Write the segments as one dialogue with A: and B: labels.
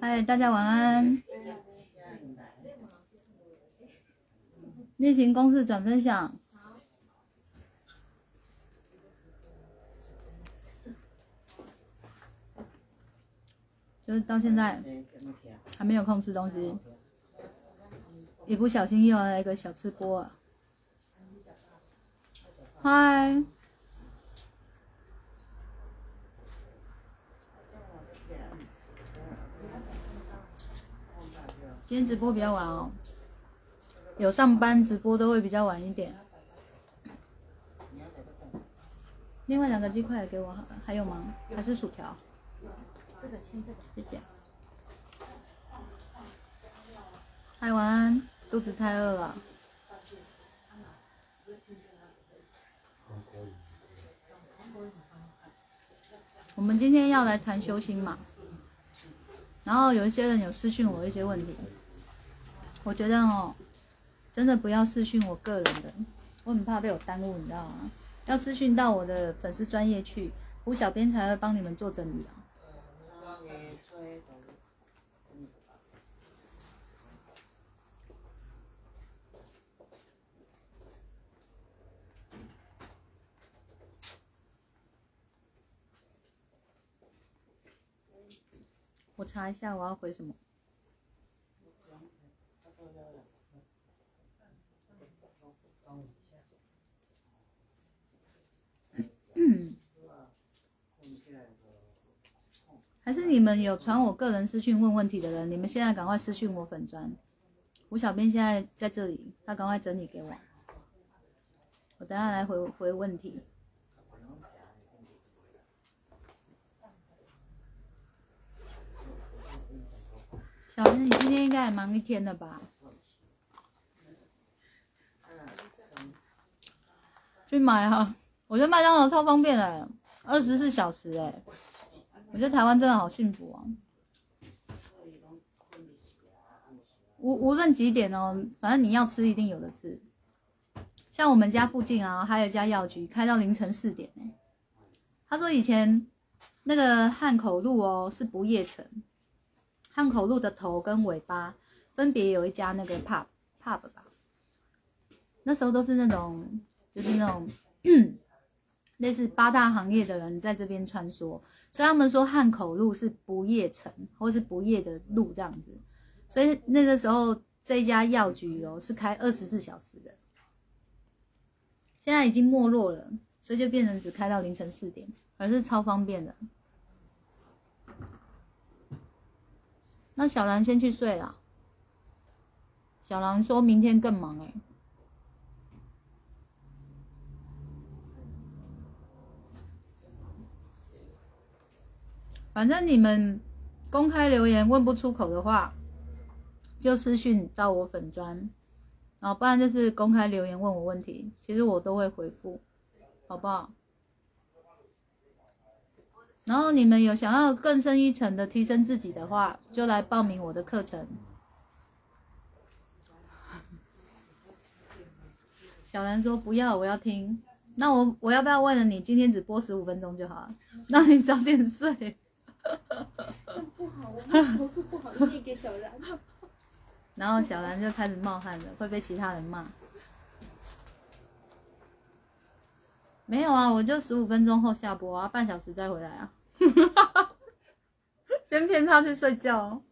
A: 嗨，大家晚安。例行公事转分享。就是到现在还没有空吃东西，一不小心又来一个小吃播！嗨，今天直播比较晚哦，有上班直播都会比较晚一点。另外两个鸡块给我，还有吗？还是薯条？
B: 这个先这个，
A: 谢谢。嗨，晚安，肚子太饿了。我们今天要来谈修心嘛，然后有一些人有私信我一些问题，我觉得哦，真的不要私讯我个人的，我很怕被我耽误，你知道吗？要私讯到我的粉丝专业去，胡小编才会帮你们做整理啊。我查一下我要回什么。嗯，还是你们有传我个人私讯问问题的人，你们现在赶快私讯我粉砖。吴小编现在在这里，他赶快整理给我，我等下来回回问题。小编，你今天应该也忙一天了吧？去买啊！我觉得麦当劳超方便的，二十四小时哎，我觉得台湾真的好幸福啊！无无论几点哦，反正你要吃一定有的吃。像我们家附近啊，还有一家药局开到凌晨四点哎。他说以前那个汉口路哦是不夜城，汉口路的头跟尾巴分别有一家那个 pub pub 吧，那时候都是那种就是那种类似八大行业的人在这边穿梭，所以他们说汉口路是不夜城或是不夜的路这样子，所以那个时候这家药局哦是开二十四小时的，现在已经没落了，所以就变成只开到凌晨四点，而是超方便的。那小兰先去睡了。小兰说明天更忙哎、反正你们公开留言问不出口的话，就私讯到我粉砖，然后不然就是公开留言问我问题，其实我都会回复，好不好？然后你们有想要更深一层的提升自己的话，就来报名我的课程。小兰说不要，我要听。那我我要不要为了你今天只播十五分钟就好了？让你早点睡。
B: 这不好，我们投资不好，一定给小兰。
A: 然后小兰就开始冒汗了，会被其他人骂。没有啊，我就十五分钟后下播啊，半小时再回来啊。先骗他去睡觉哦。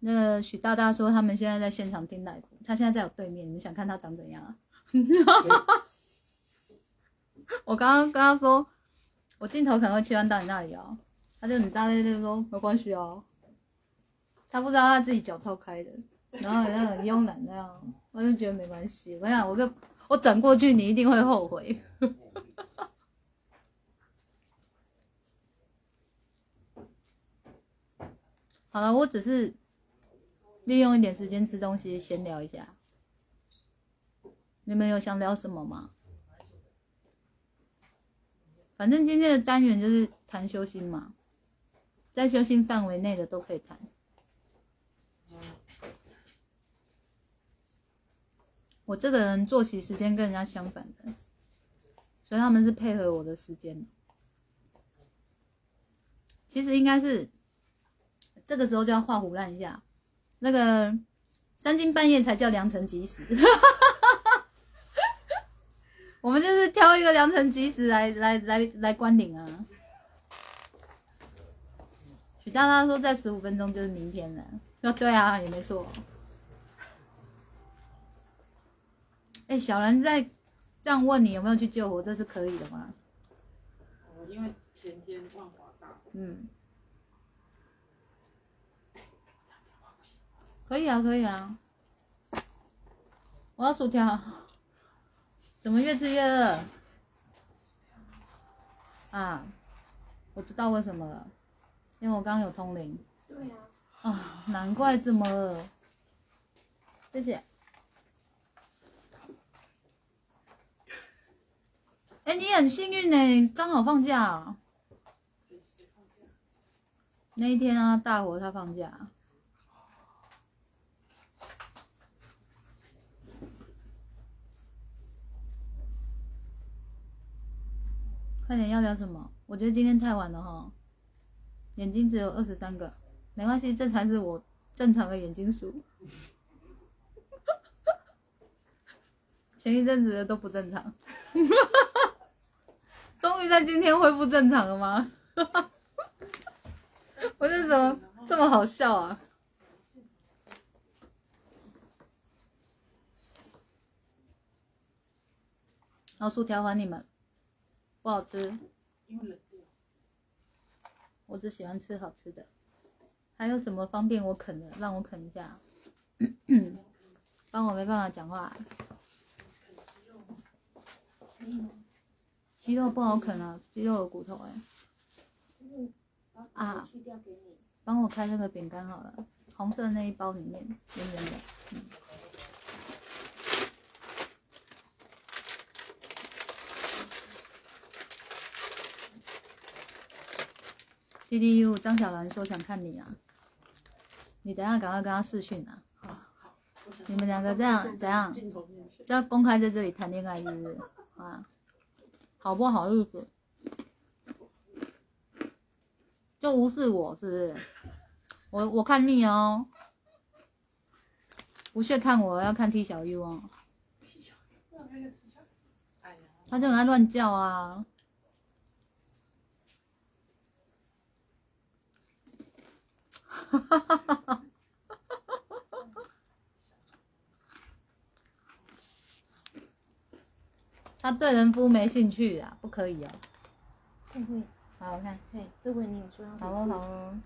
A: 那个许大大说他们现在在现场听奶他现在在我对面，你们想看他长怎样啊？我刚刚跟他说，我镜头可能会切换到你那里哦，他就很大咧就说没关系哦，他不知道他自己脚超开的，然后好像很慵懒那样，我就觉得没关系。我跟你讲，我跟我转过去，你一定会后悔。好了，我只是利用一点时间吃东西，闲聊一下。你们有想聊什么吗？反正今天的单元就是谈修心嘛，在修心范围内的都可以谈。我这个人作息时间跟人家相反的，所以他们是配合我的时间。其实应该是这个时候就要画虎烂一下，那个三更半夜才叫良辰吉时。我们就是挑一个良辰吉时来来来来关顶啊。许大大说在十五分钟就是明天了，说对啊，也没错。哎、小兰在这样问你有没有去救火，这是可以的吗？
C: 哦，因为前天万华大，
A: 嗯，可以啊，可以啊。我要薯条。怎么越吃越饿？啊，我知道为什么了，因为我刚刚有通灵
B: 对啊，
A: 啊，难怪这么饿。谢谢。哎、你很幸运呢，刚好放假？那一天啊，大伙他放假。快点要聊什么？我觉得今天太晚了哈，眼睛只有二十三个，没关系，这才是我正常的眼睛数。前一阵子的都不正常，终于在今天恢复正常了吗？我这怎么这么好笑啊？然后薯条还你们，不好吃，
C: 因为冷掉。
A: 我只喜欢吃好吃的。还有什么方便我啃的？让我啃一下。帮我没办法讲话？鸡肉不好啃啊，鸡肉有骨头哎。帮我开那个饼干好了，红色那一包里面圆圆的。嗯。D D U 张小兰说想看你啊，你等一下赶快跟他视讯啊，好，
C: 我想
A: 你们两个这样怎样
C: 镜头面前，
A: 这要公开在这里谈恋爱是不是？啊，好不好意思？就无视我是不是？我我看腻哦，不屑看我，要看 T 小 U 哦，
C: 哎呀，
A: 他就很爱乱叫啊。他对人夫没兴趣啊，不可以哦。
B: 这回，
A: 好，我看，
B: 对，这回你有说要
A: 好哦，好哦。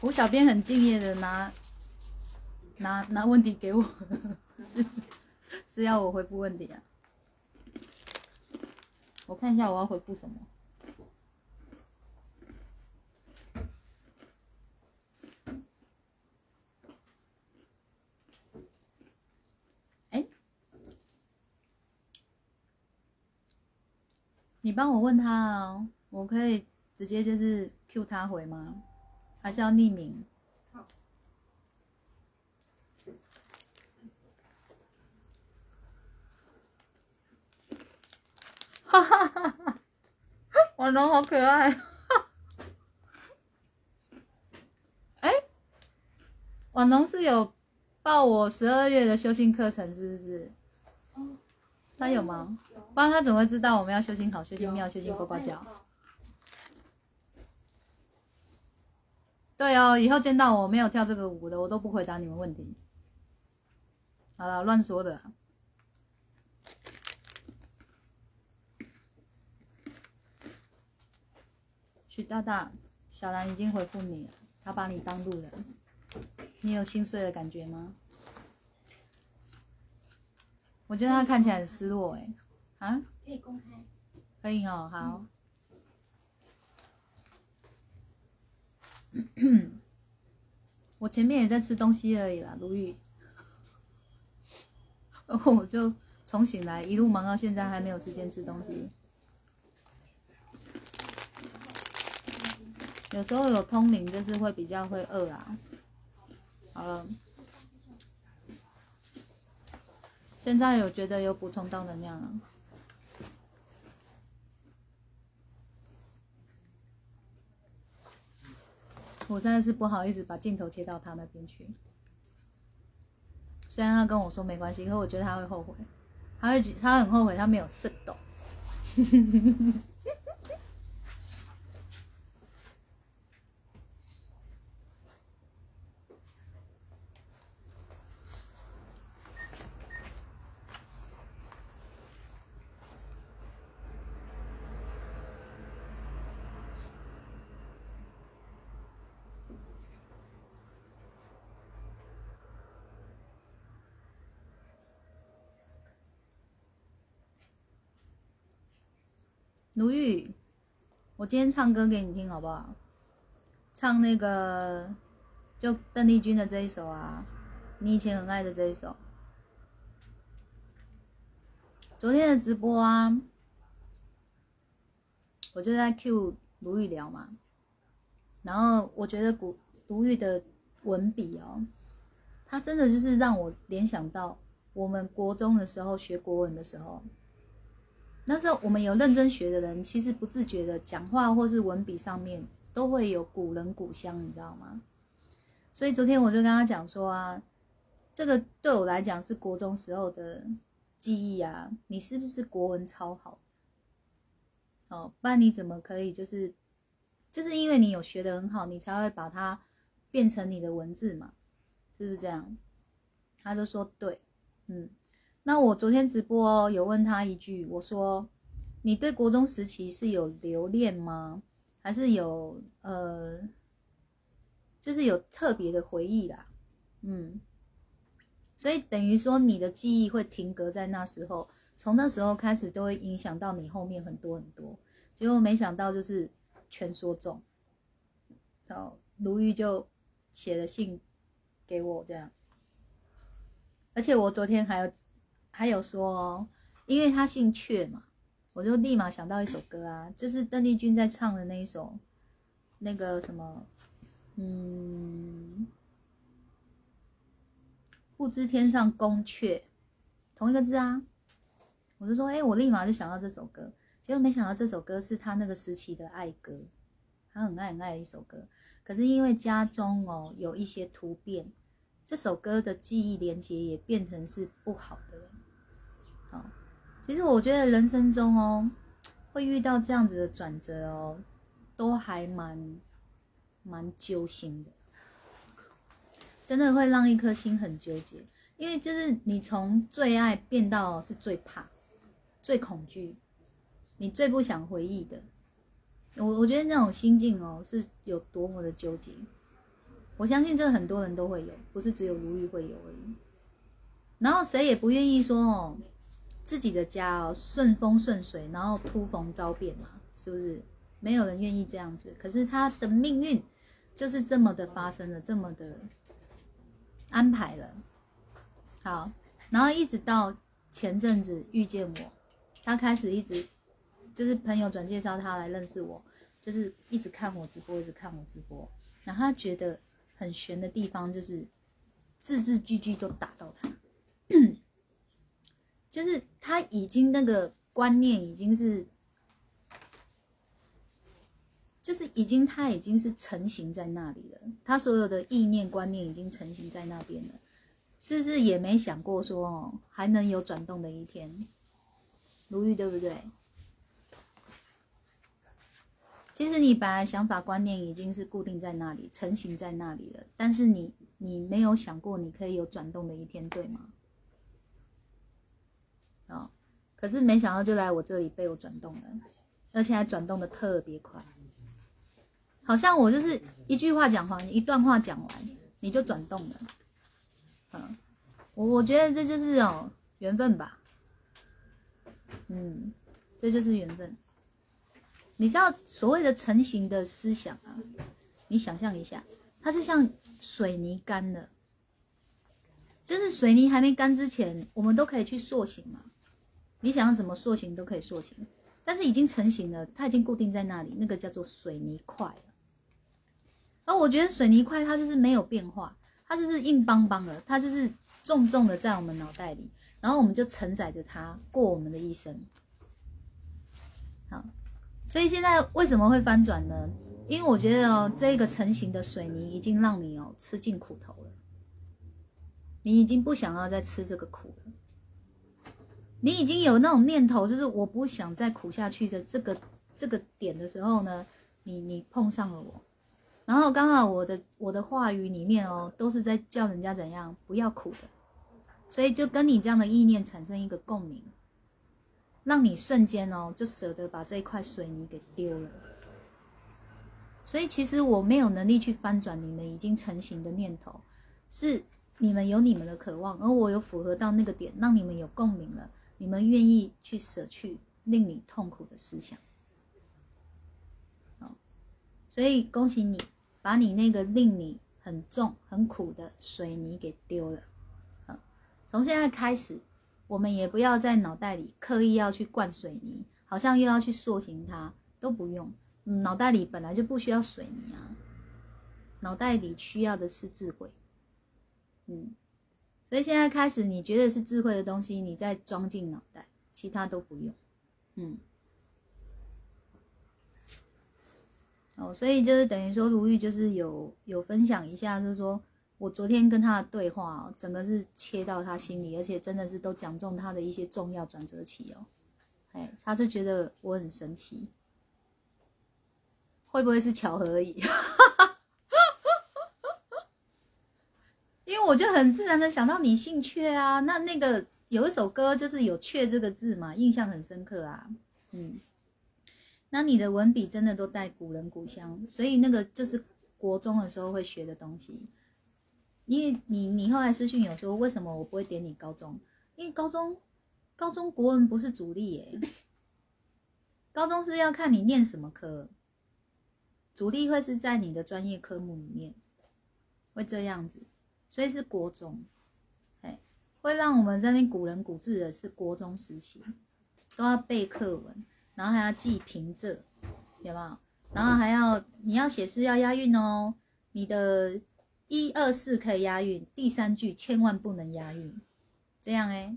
A: 胡小编很敬业的拿拿拿问题给我，是是要我回复问题啊？我看一下我要回复什么。哎，你帮我问他啊，我可以直接就是 Q 他回吗？还是要匿名？哈哈哈哈！婉龙好可爱。哎，婉龙是有报我十二月的修行课程，是不是？
B: 哦，
A: 他有吗？
B: 有
A: 不然他怎么会知道我们要修心好、修心妙、修心
B: 有
A: 呱呱叫？对哦，以后见到我没有跳这个舞的，我都不回答你们问题。好了，乱说的啊。许大大，小兰已经回复你了，他把你当路人，你有心碎的感觉吗？我觉得他看起来很失落哎、啊，
B: 可以公开。
A: 可以哦，好。我前面也在吃东西而已啦，如玉。然 后我就从醒来一路忙到现在，还没有时间吃东西。有时候有通灵，就是会比较会饿啦。好了，现在有觉得有补充到能量啊？我现在是不好意思把镜头切到他那边去。虽然他跟我说没关系，可我觉得他会后悔，他会他很后悔他没有试懂。卢玉，我今天唱歌给你听好不好？唱那个就邓丽君的这一首啊，你以前很爱的这一首。昨天的直播啊，我就在 Q 卢玉聊嘛，然后我觉得古卢玉的文笔哦，他真的就是让我联想到我们国中的时候学国文的时候。那时候我们有认真学的人，其实不自觉的讲话或是文笔上面都会有古人古香，你知道吗？所以昨天我就跟他讲说啊，这个对我来讲是国中时候的记忆啊，你是不是国文超好？哦，不然你怎么可以就是就是因为你有学的很好，你才会把它变成你的文字嘛？是不是这样？他就说对，嗯。那我昨天直播有问他一句，我说：“你对国中时期是有留恋吗？还是有呃，就是有特别的回忆啦？”嗯，所以等于说你的记忆会停格在那时候，从那时候开始都会影响到你后面很多很多。结果没想到就是全说中，然后卢玉就写了信给我这样，而且我昨天还有。还有说，因为他姓阙嘛，我就立马想到一首歌啊，就是邓丽君在唱的那一首，那个什么，嗯，不知天上宫阙，同一个字啊。我就说，哎，我立马就想到这首歌，结果没想到这首歌是他那个时期的爱歌，他很爱很爱的一首歌。可是因为家中哦有一些突变，这首歌的记忆连接也变成是不好的了。好，其实我觉得人生中哦，会遇到这样子的转折哦，都还蛮蛮揪心的，真的会让一颗心很纠结。因为就是你从最爱变到是最怕、最恐惧，你最不想回忆的。我我觉得那种心境哦，是有多么的纠结。我相信这很多人都会有，不是只有如玉会有而已。然后谁也不愿意说哦。自己的家哦，顺风顺水，然后突逢遭变嘛，是不是？没有人愿意这样子，可是他的命运就是这么的发生了，这么的安排了。好，然后一直到前阵子遇见我，他开始一直就是朋友转介绍他来认识我，就是一直看我直播，一直看我直播，然后他觉得很悬的地方就是字字句句都打到他。就是他已经那个观念已经是，就是已经他已经是成型在那里了，他所有的意念观念已经成型在那边了，是不是也没想过说哦还能有转动的一天？如玉对不对？其实你本来想法观念已经是固定在那里，成型在那里了，但是你你没有想过你可以有转动的一天，对吗？哦，可是没想到就来我这里被我转动了，而且还转动的特别快，好像我就是一句话讲完，一段话讲完你就转动了，嗯，我我觉得这就是哦缘分吧，嗯，这就是缘分。你知道所谓的成型的思想啊，你想象一下，它就像水泥干了，就是水泥还没干之前，我们都可以去塑形嘛。你想要怎么塑形都可以塑形，但是已经成型了，它已经固定在那里，那个叫做水泥块。而我觉得水泥块它就是没有变化，它就是硬邦邦的，它就是重重的在我们脑袋里。然后我们就承载着它过我们的一生。好，所以现在为什么会翻转呢？因为我觉得哦，这个成型的水泥已经让你哦吃尽苦头了，你已经不想要再吃这个苦了。你已经有那种念头，就是我不想再苦下去的这个这个点的时候呢，你你碰上了我，然后刚好我的我的话语里面哦，都是在叫人家怎样不要苦的，所以就跟你这样的意念产生一个共鸣，让你瞬间哦就舍得把这一块水泥给丢了。所以其实我没有能力去翻转你们已经成型的念头，是你们有你们的渴望，而我有符合到那个点，让你们有共鸣了。你们愿意去舍去令你痛苦的思想，哦，所以恭喜你，把你那个令你很重很苦的水泥给丢了。啊，从现在开始，我们也不要在脑袋里刻意要去灌水泥，好像又要去塑形它，都不用。脑袋里本来就不需要水泥啊，脑袋里需要的是智慧。嗯。所以现在开始，你觉得是智慧的东西，你再装进脑袋，其他都不用。嗯，哦，所以就是等于说，如玉就是有有分享一下，就是说我昨天跟他的对话，整个是切到他心里，而且真的是都讲中他的一些重要转折期哦。哎，他是觉得我很神奇，会不会是巧合而已？因为我就很自然的想到你姓阙啊，那那个有一首歌就是有“阙”这个字嘛，印象很深刻啊。嗯，那你的文笔真的都带古人古香，所以那个就是国中的时候会学的东西。因为你你后来私讯有说为什么我不会点你高中？因为高中高中国文不是主力耶，高中是要看你念什么科，主力会是在你的专业科目里面，会这样子。所以是国中，哎，会让我们这边古人古字的是国中时期，都要背课文，然后还要记平仄，有没有？然后还要你要写诗要押韵哦，你的一二四可以押韵，第三句千万不能押韵，这样哎。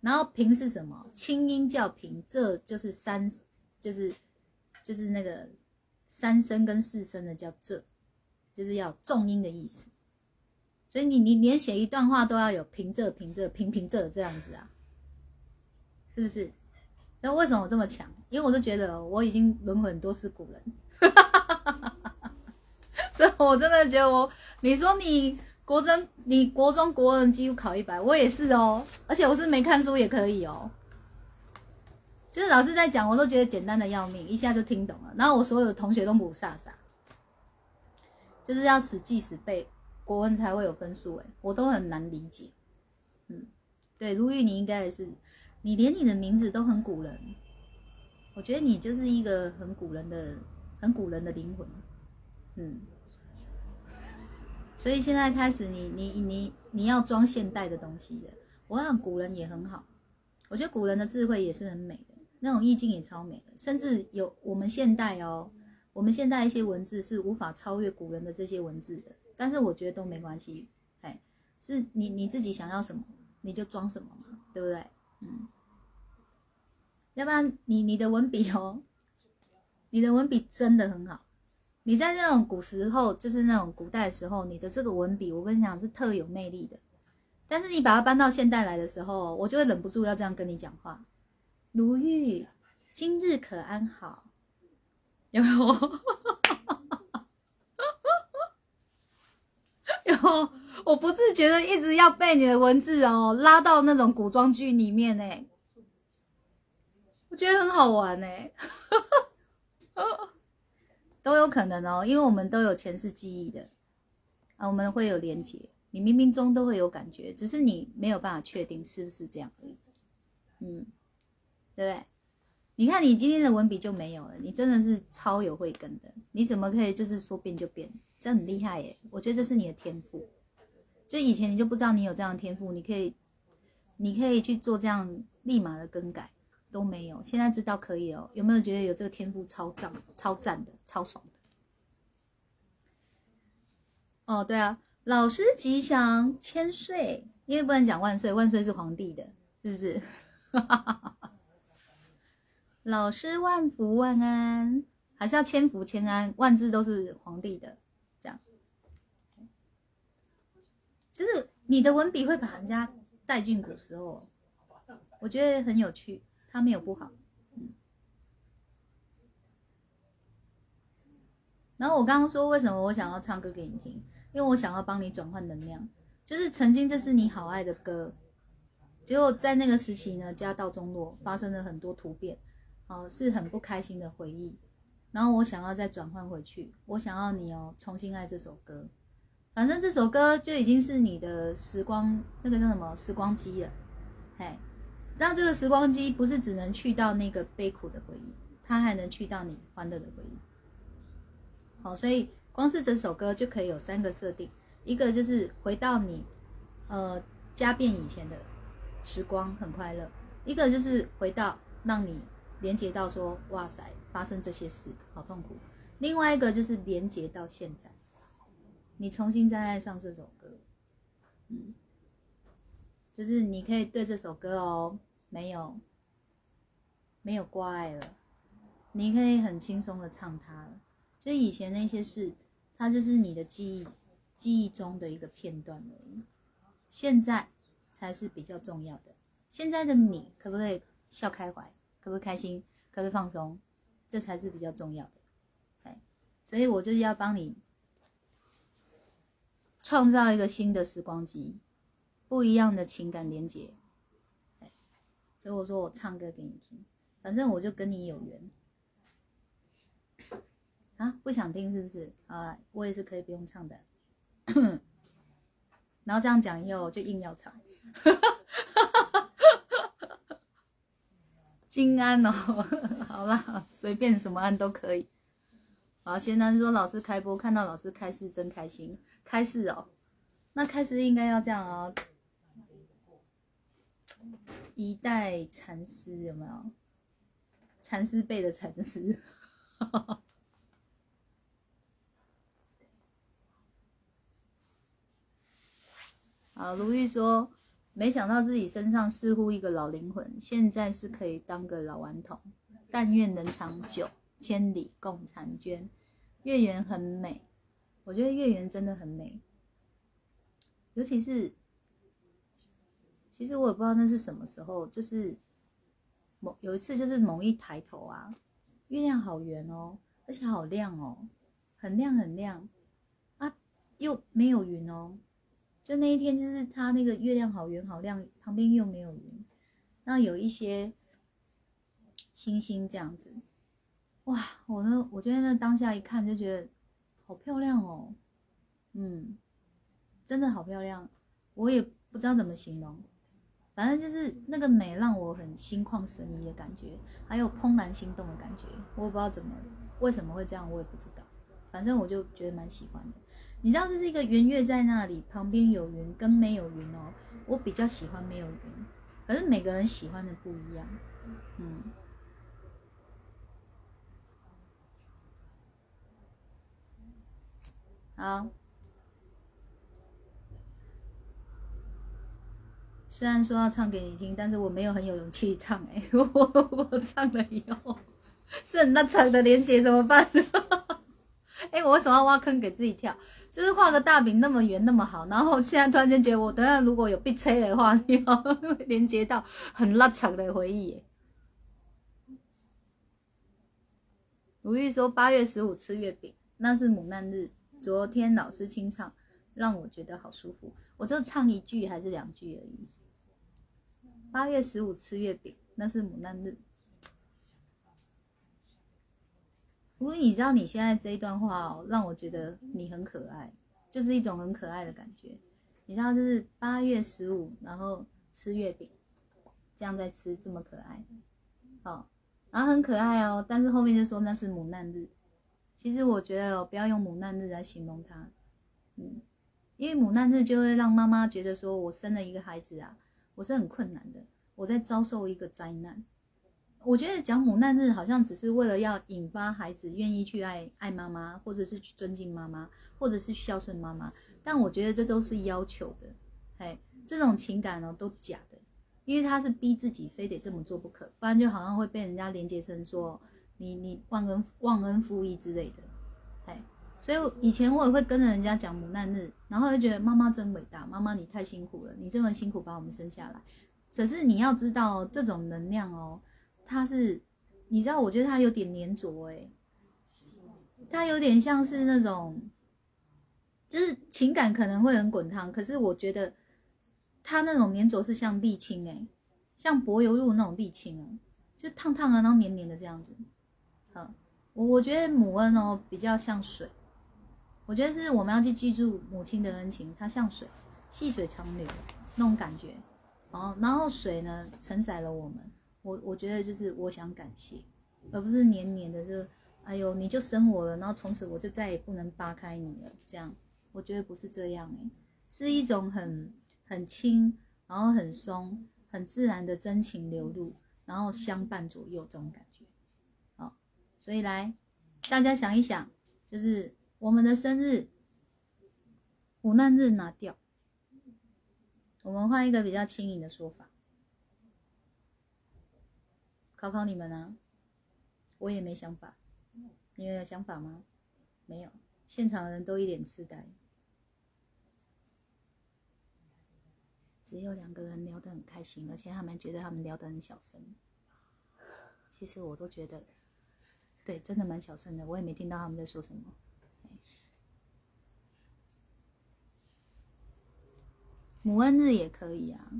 A: 然后平是什么？清音叫平，这就是三，就是就是那个三声跟四声的叫仄，就是要重音的意思。所以你你连写一段话都要有平仄平仄平平仄这样子啊，是不是？那为什么我这么强？因为我都觉得我已经轮回很多次古人，所以我真的觉得我，你说你国中你国中国文几乎考一百，我也是哦，而且我是没看书也可以哦，就是老师在讲，我都觉得简单的要命，一下就听懂了。然后我所有的同学都不傻傻，就是要死记死背。国文才会有分数哎，我都很难理解。嗯，对，如玉你应该也是，你连你的名字都很古人，我觉得你就是一个很古人的、很古人的灵魂。嗯，所以现在开始，你你你你要装现代的东西的。我想古人也很好，我觉得古人的智慧也是很美的，那种意境也超美的，甚至有我们现代哦，我们现代一些文字是无法超越古人的这些文字的。但是我觉得都没关系，哎，是你你自己想要什么，你就装什么嘛，对不对？嗯，要不然你你的文笔哦，你的文笔真的很好，你在那种古时候，就是那种古代的时候，你的这个文笔，我跟你讲是特有魅力的。但是你把它搬到现代来的时候，我就会忍不住要这样跟你讲话。如玉，今日可安好？有没有？我不自觉的一直要被你的文字哦，拉到那种古装剧里面呢，我觉得很好玩呢，都有可能哦，因为我们都有前世记忆的。啊，我们会有连结，你冥冥中都会有感觉，只是你没有办法确定是不是这样而已，嗯，对不对？你看你今天的文笔就没有了，你真的是超有慧根的，你怎么可以就是说变就变？这很厉害耶！我觉得这是你的天赋。就以前你就不知道你有这样的天赋，你可以，你可以去做这样立马的更改都没有。现在知道可以哦，有没有觉得有这个天赋超赞、超赞的、超爽的？哦，对啊，老师吉祥千岁，因为不能讲万岁，万岁是皇帝的，是不是？老师万福万安，还是要千福千安，万字都是皇帝的，这样。就是你的文笔会把人家带进古时候，我觉得很有趣，他没有不好。然后我刚刚说为什么我想要唱歌给你听，因为我想要帮你转换能量，就是曾经这是你好爱的歌，结果在那个时期呢，家道中落，发生了很多突变。哦，是很不开心的回忆，然后我想要再转换回去，我想要你哦重新爱这首歌，反正这首歌就已经是你的时光，那个叫什么时光机了，嘿，让这个时光机不是只能去到那个悲苦的回忆，它还能去到你欢乐的回忆。好，所以光是这首歌就可以有三个设定，一个就是回到你呃家变以前的时光很快乐，一个就是回到让你。连接到说，哇塞，发生这些事，好痛苦。另外一个就是连接到现在，你重新再爱上这首歌，嗯，就是你可以对这首歌哦，没有，没有挂碍了，你可以很轻松的唱它了。就以前那些事，它就是你的记忆，记忆中的一个片段而已。现在才是比较重要的。现在的你，可不可以笑开怀？可不可以开心？可不可以放松？这才是比较重要的。哎，所以我就是要帮你创造一个新的时光机，不一样的情感连接。所以我说我唱歌给你听，反正我就跟你有缘。啊，不想听是不是？啊，我也是可以不用唱的。然后这样讲以后就硬要唱。金安哦，好啦，随便什么安都可以。好，现在说老师开播，看到老师开示真开心。开示哦，那开示应该要这样哦。一代禅师有没有？禅师辈的禅师。好，如玉说。没想到自己身上似乎一个老灵魂，现在是可以当个老顽童。但愿能长久，千里共婵娟。月圆很美，我觉得月圆真的很美。尤其是，其实我也不知道那是什么时候，就是某有一次，就是某一抬头啊，月亮好圆哦，而且好亮哦，很亮很亮啊，又没有云哦。就那一天，就是它那个月亮好圆好亮，旁边又没有云，那有一些星星这样子，哇！我呢，我觉得那当下一看就觉得好漂亮哦，嗯，真的好漂亮，我也不知道怎么形容，反正就是那个美让我很心旷神怡的感觉，还有怦然心动的感觉，我也不知道怎么为什么会这样，我也不知道，反正我就觉得蛮喜欢的。你知道这是一个圆月在那里，旁边有云跟没有云哦。我比较喜欢没有云，可是每个人喜欢的不一样。嗯，好。虽然说要唱给你听，但是我没有很有勇气唱哎。我我唱了以后，是很那长的连接怎么办？哎，我为什么要挖坑给自己跳？就是画个大饼那么圆那么好，然后现在突然间觉得我等下如果有被催的话，你要 连接到很拉长的回忆。如玉说八月十五吃月饼，那是母难日。昨天老师清唱，让我觉得好舒服。我就唱一句还是两句而已。八月十五吃月饼，那是母难日。不过你知道你现在这一段话哦，让我觉得你很可爱，就是一种很可爱的感觉。你知道，就是八月十五，然后吃月饼，这样在吃，这么可爱，好，然后很可爱哦。但是后面就说那是母难日，其实我觉得哦，不要用母难日来形容他，嗯，因为母难日就会让妈妈觉得说我生了一个孩子啊，我是很困难的，我在遭受一个灾难。我觉得讲母难日好像只是为了要引发孩子愿意去爱爱妈妈，或者是去尊敬妈妈，或者是孝顺妈妈。但我觉得这都是要求的，嘿，这种情感哦都假的，因为他是逼自己非得这么做不可，不然就好像会被人家连接成说你你忘恩忘恩负义之类的，哎，所以以前我也会跟着人家讲母难日，然后就觉得妈妈真伟大，妈妈你太辛苦了，你这么辛苦把我们生下来。可是你要知道这种能量哦，它是你知道，我觉得它有点粘着哎，它有点像是那种。就是情感可能会很滚烫，可是我觉得它那种粘着是像沥青哎，像柏油路那种沥青哦，就烫烫的，然后黏黏的这样子。好，我我觉得母恩哦比较像水，我觉得是我们要去记住母亲的恩情，它像水，细水长流那种感觉。哦，然后水呢承载了我们，我我觉得就是我想感谢，而不是黏黏的，就哎呦你就生我了，然后从此我就再也不能扒开你了这样。我觉得不是这样诶，是一种很很轻，然后很松，很自然的真情流露，然后相伴左右这种感觉。所以来大家想一想，就是我们的生日，苦难日拿掉，我们换一个比较轻盈的说法，考考你们啊，我也没想法，你们有想法吗？没有，现场的人都一脸痴呆。只有两个人聊得很开心，而且他们觉得他们聊得很小声。其实我都觉得，对，真的蛮小声的，我也没听到他们在说什么。母恩日也可以啊，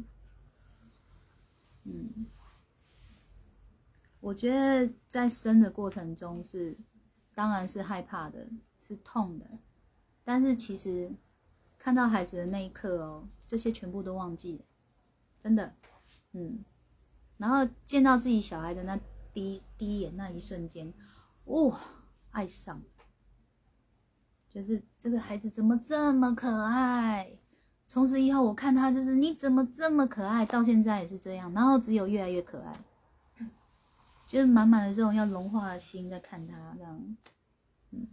A: 嗯，我觉得在生的过程中是，当然是害怕的，是痛的，但是其实。看到孩子的那一刻哦，这些全部都忘记了，真的，嗯，然后见到自己小孩的那第一第一眼那一瞬间，哇，爱上，就是这个孩子怎么这么可爱？从此以后我看他就是你怎么这么可爱？到现在也是这样，然后只有越来越可爱，就是满满的这种要融化的心在看他这样，嗯。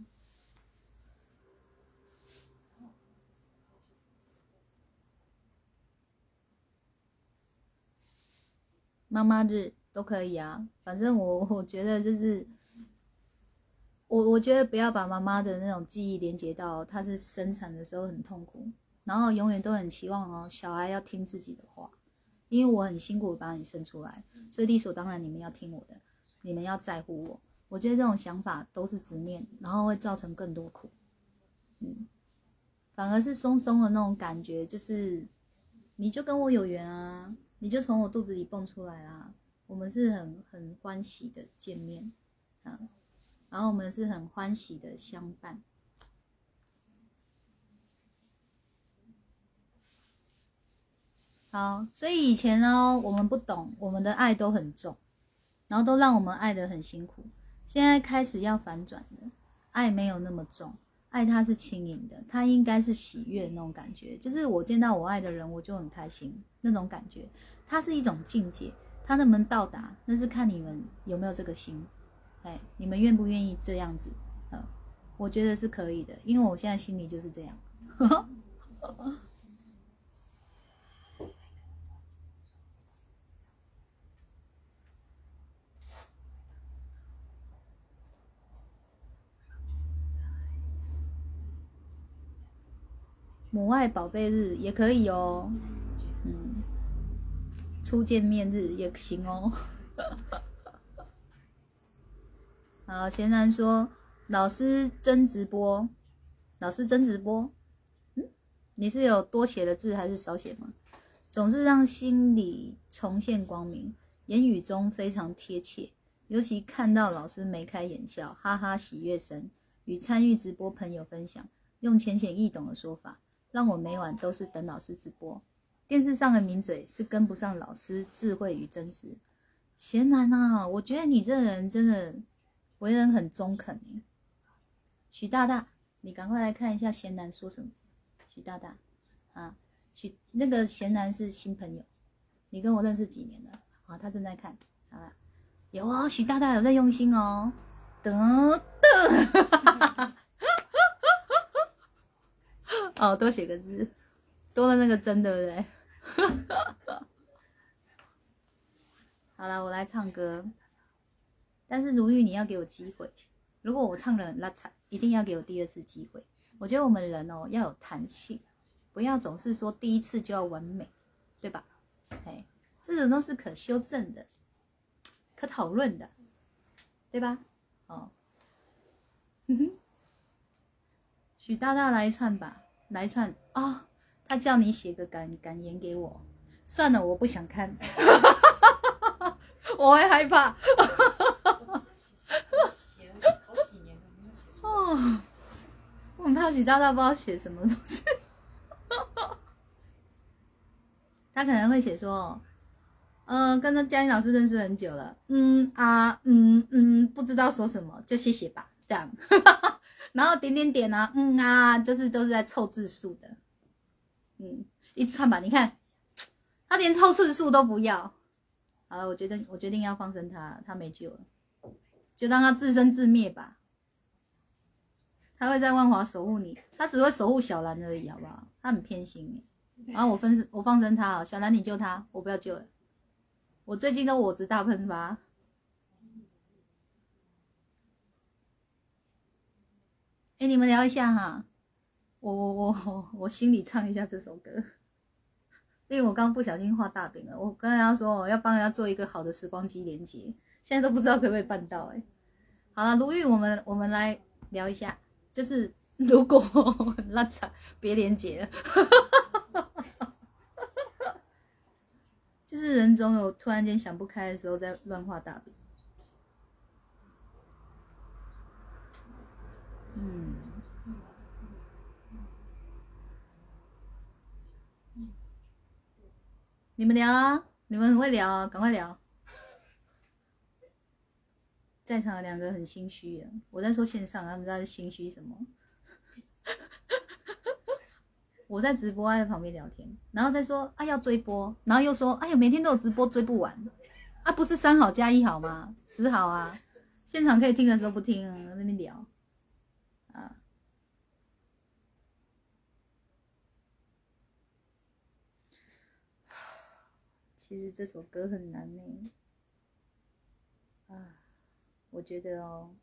A: 妈妈日都可以啊，反正我 我觉得就是我我觉得不要把妈妈的那种记忆连接到她是生产的时候很痛苦，然后永远都很期望哦小孩要听自己的话，因为我很辛苦把你生出来，所以理所当然你们要听我的，你们要在乎我。我觉得这种想法都是执念，然后会造成更多苦。嗯，反而是松松的那种感觉，就是你就跟我有缘啊。你就从我肚子里蹦出来啦，我们是很很欢喜的见面，啊，然后我们是很欢喜的相伴。好，所以以前呢，我们不懂，我们的爱都很重，然后都让我们爱的很辛苦。现在开始要反转了，爱没有那么重，爱它是轻盈的，它应该是喜悦那种感觉，就是我见到我爱的人，我就很开心那种感觉。它是一种境界，它能不能到达，那是看你们有没有这个心，哎，你们愿不愿意这样子？呃，我觉得是可以的，因为我现在心里就是这样。母爱宝贝日也可以哦，嗯。初见面日也行哦。好，贤男说：“老师真直播，老师真直播。嗯，你是有多写的字还是少写吗？总是让心里重现光明，言语中非常贴切。尤其看到老师眉开眼笑，哈哈，喜悦声，与参与直播朋友分享，用浅显易懂的说法，让我每晚都是等老师直播。”电视上的名嘴是跟不上老师智慧与真实。贤男啊，我觉得你这人真的为人很中肯许大大，你赶快来看一下贤男说什么。许大大，啊，许那个贤男是新朋友，你跟我认识几年了？啊，他正在看啊，有哦，许大大有在用心哦。等等，哦，多写个字，多了那个真，对不对？好了，我来唱歌。但是如玉，你要给我机会。如果我唱的很拉惨，一定要给我第二次机会。我觉得我们人哦要有弹性，不要总是说第一次就要完美，对吧？哎，这种都是可修正的、可讨论的，对吧？哦，哼哼，许大大来一串吧，来一串啊、他叫你写个感感言给我，算了，我不想看，我会害怕。
C: 写了好几年了，没有写出来。
A: 哦，我很怕许大大不知道写什么东西。他可能会写说，呃，跟着嘉音老师认识很久了，嗯啊，嗯嗯，不知道说什么，就谢谢吧，这样。然后点点点啊，嗯啊，就是都是在凑字数的，嗯，一串吧，你看，他连凑字数都不要。好了，我决定，我决定要放生他，他没救了，就让他自生自灭吧。他会在万华守护你，他只会守护小兰而已，好不好？他很偏心然后我分我放生他哦，小兰你救他，我不要救了。我最近都我值大喷发。哎，你们聊一下哈，我我我我心里唱一下这首歌，因为我刚不小心画大饼了。我跟人家说我要帮人家做一个好的时光机连接，现在都不知道可不可以办到哎。好了，卢玉，我们我们来聊一下，就是 如果那惨，别连接了。就是人总有突然间想不开的时候，在乱画大饼。嗯，你们聊啊，你们很会聊啊，赶快聊。在场的两个很心虚啊，我在说线上，他们知道是心虚什么。我在直播，他在旁边聊天，然后再说啊要追播，然后又说哎呀每天都有直播追不完，啊不是三好加一好吗？十好啊，现场可以听的时候不听啊，在那边聊，啊，其实这首歌很难呢，啊，我觉得哦。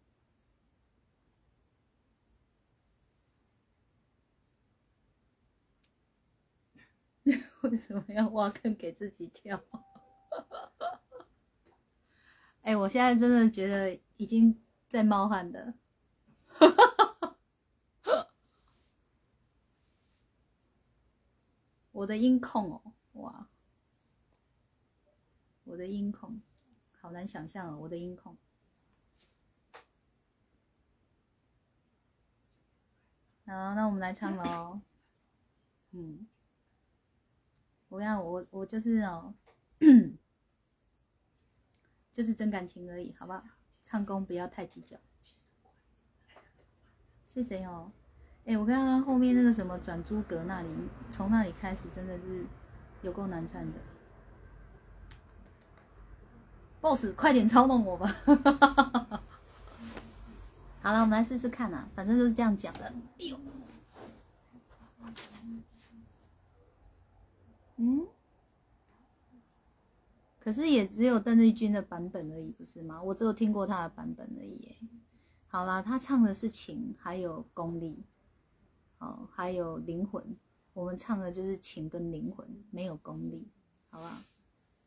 A: 为什么要挖坑给自己跳？哎、我现在真的觉得已经在冒汗的。我的音控哦，哇，我的音控，好难想象哦，我的音控。好，那我们来唱喽。嗯。我跟你讲，我我就是哦，就是真感情而已，好不好？唱功不要太计较。是谁哦？哎、我看到后面那个什么转诸葛那里，从那里开始真的是有够难唱的。boss，快点操弄我吧！好了，我们来试试看啊，反正都是这样讲的。哎呦，嗯，可是也只有邓丽君的版本而已，不是吗？我只有听过她的版本而已。好啦，她唱的是情，还有功力，哦，还有灵魂。我们唱的就是情跟灵魂，没有功力，好吧？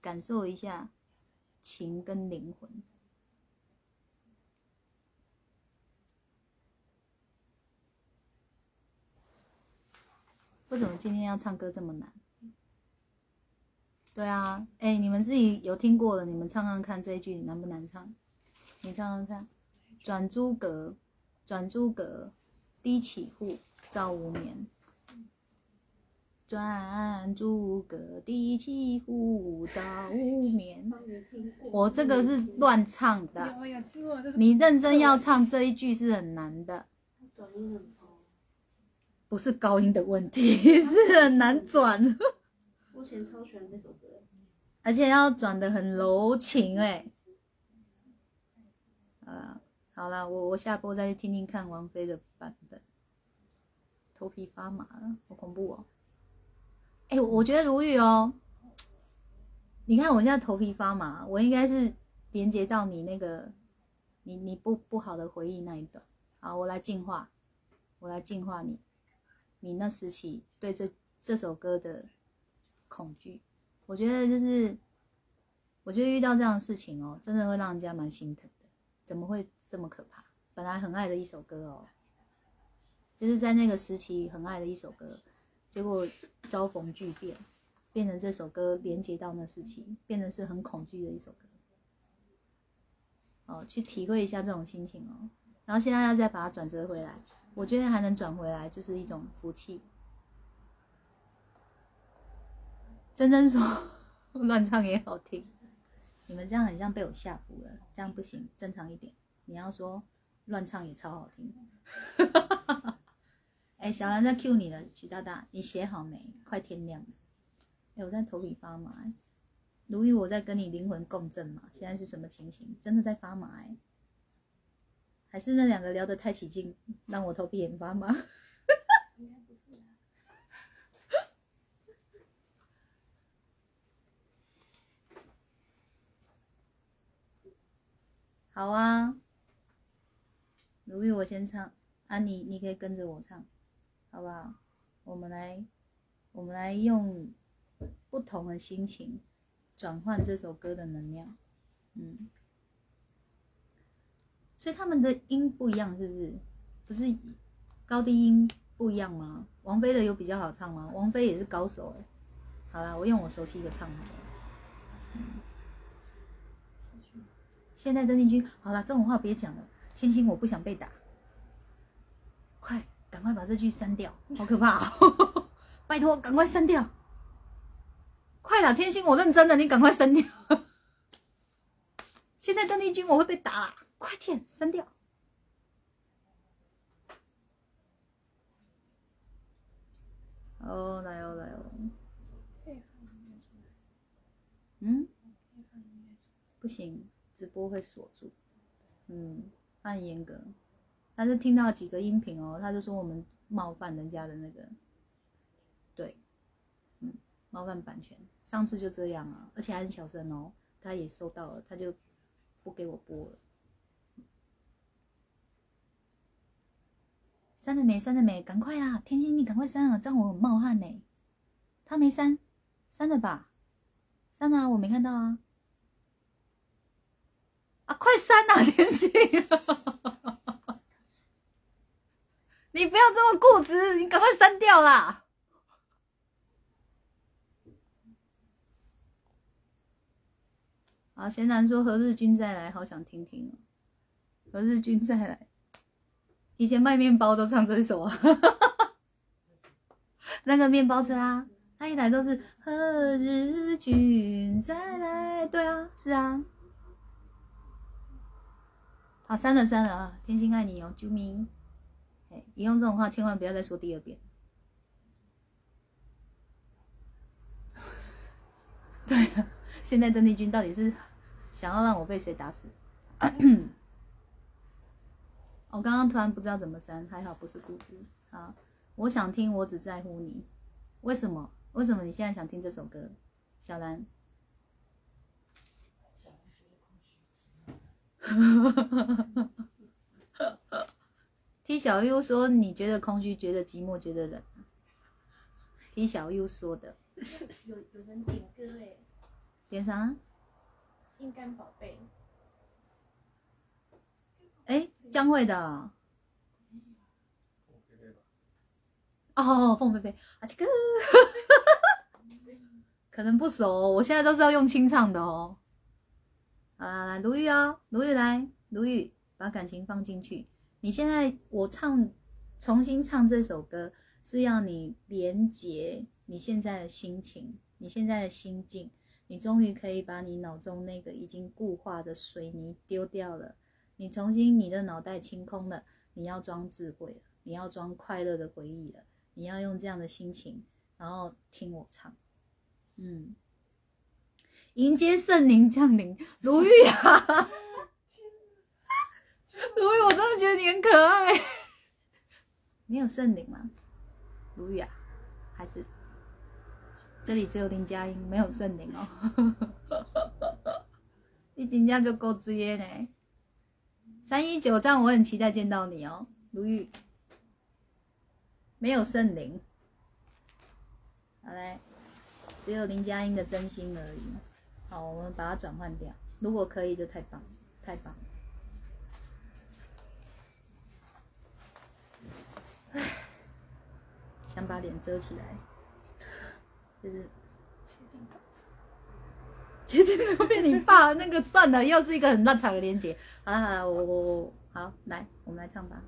A: 感受一下情跟灵魂。为什么今天要唱歌这么难？对啊，哎、你们自己有听过的，你们唱唱看这一句难不难唱？你唱唱看。转朱阁，转朱阁，低绮户，照无眠。转朱阁，低绮户，照无眠。我这个是乱唱的，你认真要唱这一句是很难的。不是高音的问题，是很难转，
B: 目前超喜欢这首歌，
A: 而且要转的很柔情哎、呃，好啦，我我下播再去听听看王菲的版本，头皮发麻了，好恐怖哦！哎、我觉得如玉哦，你看我现在头皮发麻，我应该是连接到你那个你你不不好的回忆那一段。好，我来净化，我来净化你，你那时期对这这首歌的恐惧。我觉得就是，我觉得遇到这样的事情哦，真的会让人家蛮心疼的。怎么会这么可怕？本来很爱的一首歌哦，就是在那个时期很爱的一首歌，结果遭逢巨变，变成这首歌连接到那时期，变成是很恐惧的一首歌。哦，去体会一下这种心情哦。然后现在要再把它转折回来，我觉得还能转回来，就是一种福气。真真说乱唱也好听，你们这样很像被我吓唬了，这样不行，正常一点。你要说乱唱也超好听。哎、小兰在 Q 你了，许大大，你写好没？快天亮了。哎、我在头皮发麻、欸。如玉，我在跟你灵魂共振嘛？现在是什么情形？真的在发麻哎、还是那两个聊得太起劲，让我头皮也发麻？
B: 应该不是啊。
A: 好啊，如意我先唱，啊你你可以跟着我唱，好不好？我们来，我们来用不同的心情转换这首歌的能量，嗯。所以他们的音不一样，是不是？不是高低音不一样吗？王菲的有比较好唱吗？王菲也是高手哎。好啦，我用我熟悉的唱好了。现在邓丽君，好了，这种话别讲了。天心，我不想被打，快，赶快把这句删掉，好可怕、哦！拜托，赶快删掉，快啦，天心，我认真的，你赶快删掉。现在邓丽君我会被打啦，快点删掉。哦，来哦，来哦，嗯，不行，直播会锁住，嗯，他很严格。他是听到几个音频哦，他就说我们冒犯人家的那个，对，嗯，冒犯版权。上次就这样啊，而且还很小声哦，他也收到了，他就不给我播了。删了没？删了没？赶快啦！天心，你赶快删啊，这样我很冒汗呢。他没删，删了吧？删了啊，我没看到啊。啊，快删啊、天心！你不要这么固执，你赶快删掉啦！啊，贤男说何日君再来，好想听听哦。何日君再来，以前卖面包都唱这首啊。那个面包车啊，他一来都是何日君再来，对啊，是啊。好，删了删了啊！天心爱你哦，啾咪。哎，以后这种话千万不要再说第二遍。对啊，现在邓丽君到底是想要让我被谁打死？我刚刚突然不知道怎么删，还好不是固执。好，我想听，我只在乎你。为什么？为什么你现在想听这首歌？小兰，T 小 U 说：“你觉得空虚，觉得寂寞，觉得冷。”T 小 U 说的，
B: 有有人点歌哎，
A: 点啥？
B: 心肝宝贝，
A: 哎，将会的。哦，凤飞飞。啊，这个。可能不熟、我现在都是要用清唱的哦。好啦，来卢玉啊，卢玉来，卢玉把感情放进去。你现在我唱，重新唱这首歌，是要你连接你现在的心情，你现在的心境，你终于可以把你脑中那个已经固化的水泥丢掉了，你重新你的脑袋清空了，你要装智慧了，你要装快乐的回忆了，你要用这样的心情，然后听我唱，嗯，迎接圣灵降临，如玉啊，如玉，我真的觉得你很可爱，没有圣灵吗？如玉啊，孩子，这里只有林佳音，没有圣灵哦。你真正就够追的呢。三一九站，我很期待见到你哦，如玉。没有圣灵，好嘞，只有林佳音的真心而已。好，我们把它转换掉，如果可以就太棒，太棒。唉，想把脸遮起来，就是。姐姐那个被你爸那个算了，又是一个很烂场的连接。好了好了，我我我好来，我们来唱吧，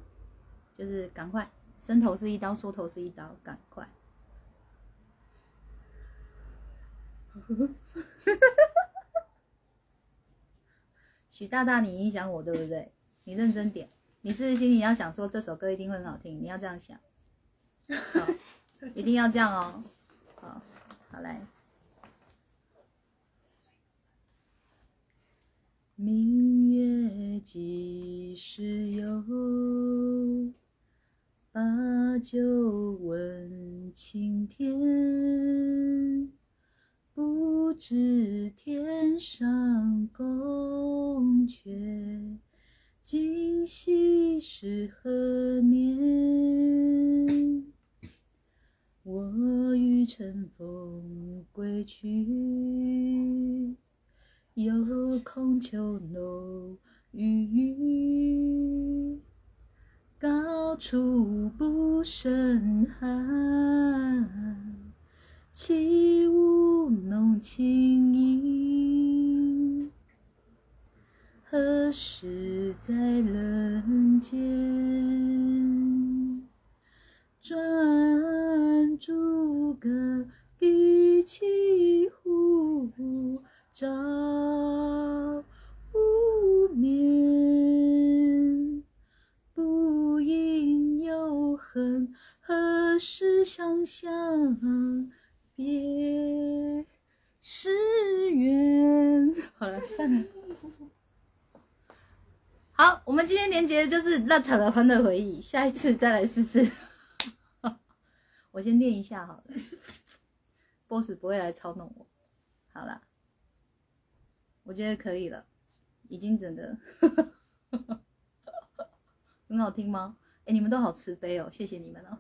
A: 就是赶快，伸头是一刀，缩头是一刀，赶快。许大大，你影响我对不对？你认真点，你是不是心里要想说这首歌一定会很好听？你要这样想，好，一定要这样哦。好，好来。明月几时有？把酒问青天。不知天上宫阙，今夕是何年？我欲乘风归去。空秋浓雨，高处不胜寒。起舞弄清影，何时在人间？转朱阁，低绮户。照无眠，不应有恨，何时相向别时圆？好了，算了。好，我们今天连接的就是那场的欢乐回忆，下一次再来试试。我先练一下好了，boss 不会来操弄我。好了。我觉得可以了，已经整个很好听吗？哎，你们都好慈悲哦，谢谢你们哦。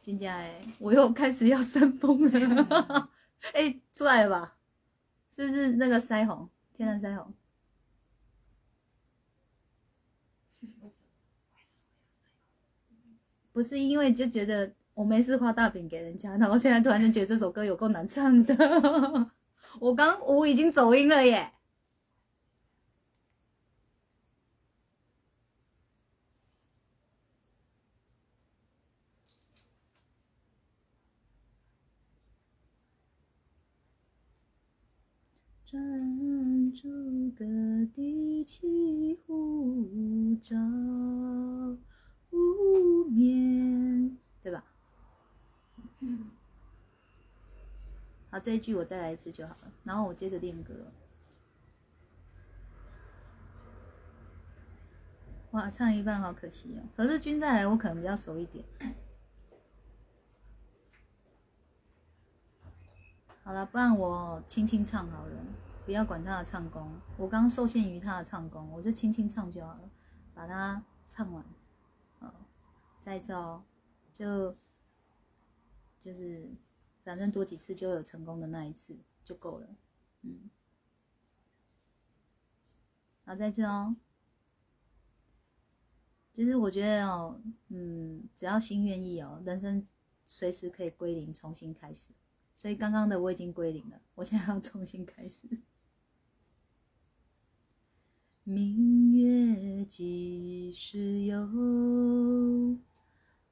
A: 金佳哎，我又开始要生风了。哎，出来了吧？是不是那个腮红？天然腮红？不是因为就觉得我没事画大饼给人家，然后现在突然间觉得这首歌有够难唱的。我刚我已经走音了耶户，照无眠，对吧？好，这一句我再来一次就好了，然后我接着练歌。哇，唱一半好可惜哦。可是君再来，我可能比较熟一点。好了，不然我轻轻唱好了，不要管他的唱功。我刚受限于他的唱功，我就轻轻唱就好了，把它唱完。好，再一次哦，就就是。反正多几次就有成功的那一次就够了，嗯，好，再次哦。其实我觉得哦，嗯，只要心愿意哦，人生随时可以归零，重新开始。所以刚刚的我已经归零了，我现在要重新开始。明月几时有？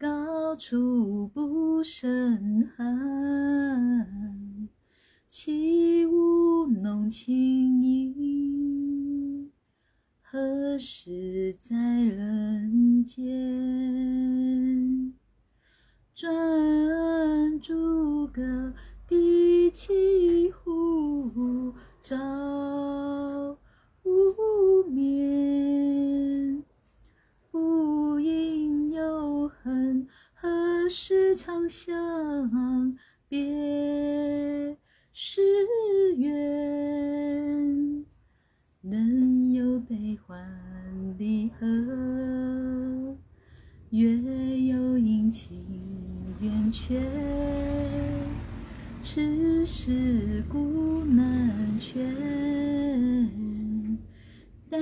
A: 高处不胜寒，起舞弄清影，何时在人间？转朱阁，低绮户，照无眠。不应有恨，何时长向别时圆？能有悲欢离合，月有阴晴圆缺。此事古难全，但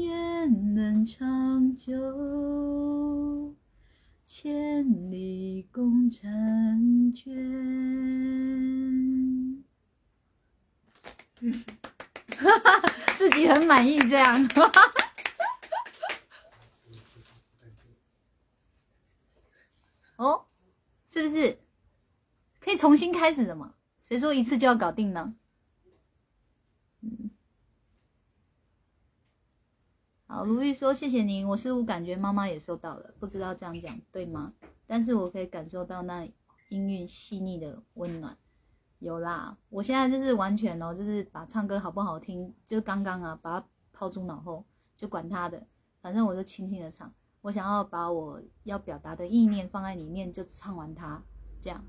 A: 愿能长久，千里共婵娟。自己很满意这样。哦，是不是可以重新开始的嘛？谁说一次就要搞定呢？嗯，好，如玉说谢谢您，我似乎感觉妈妈也收到了，不知道这样讲对吗？但是我可以感受到那音韵细腻的温暖。有啦，我现在就是完全哦，就是把唱歌好不好听，就刚刚啊，把它抛诸脑后，就管他的，反正我就轻轻的唱。我想要把我要表达的意念放在里面，就唱完它，这样，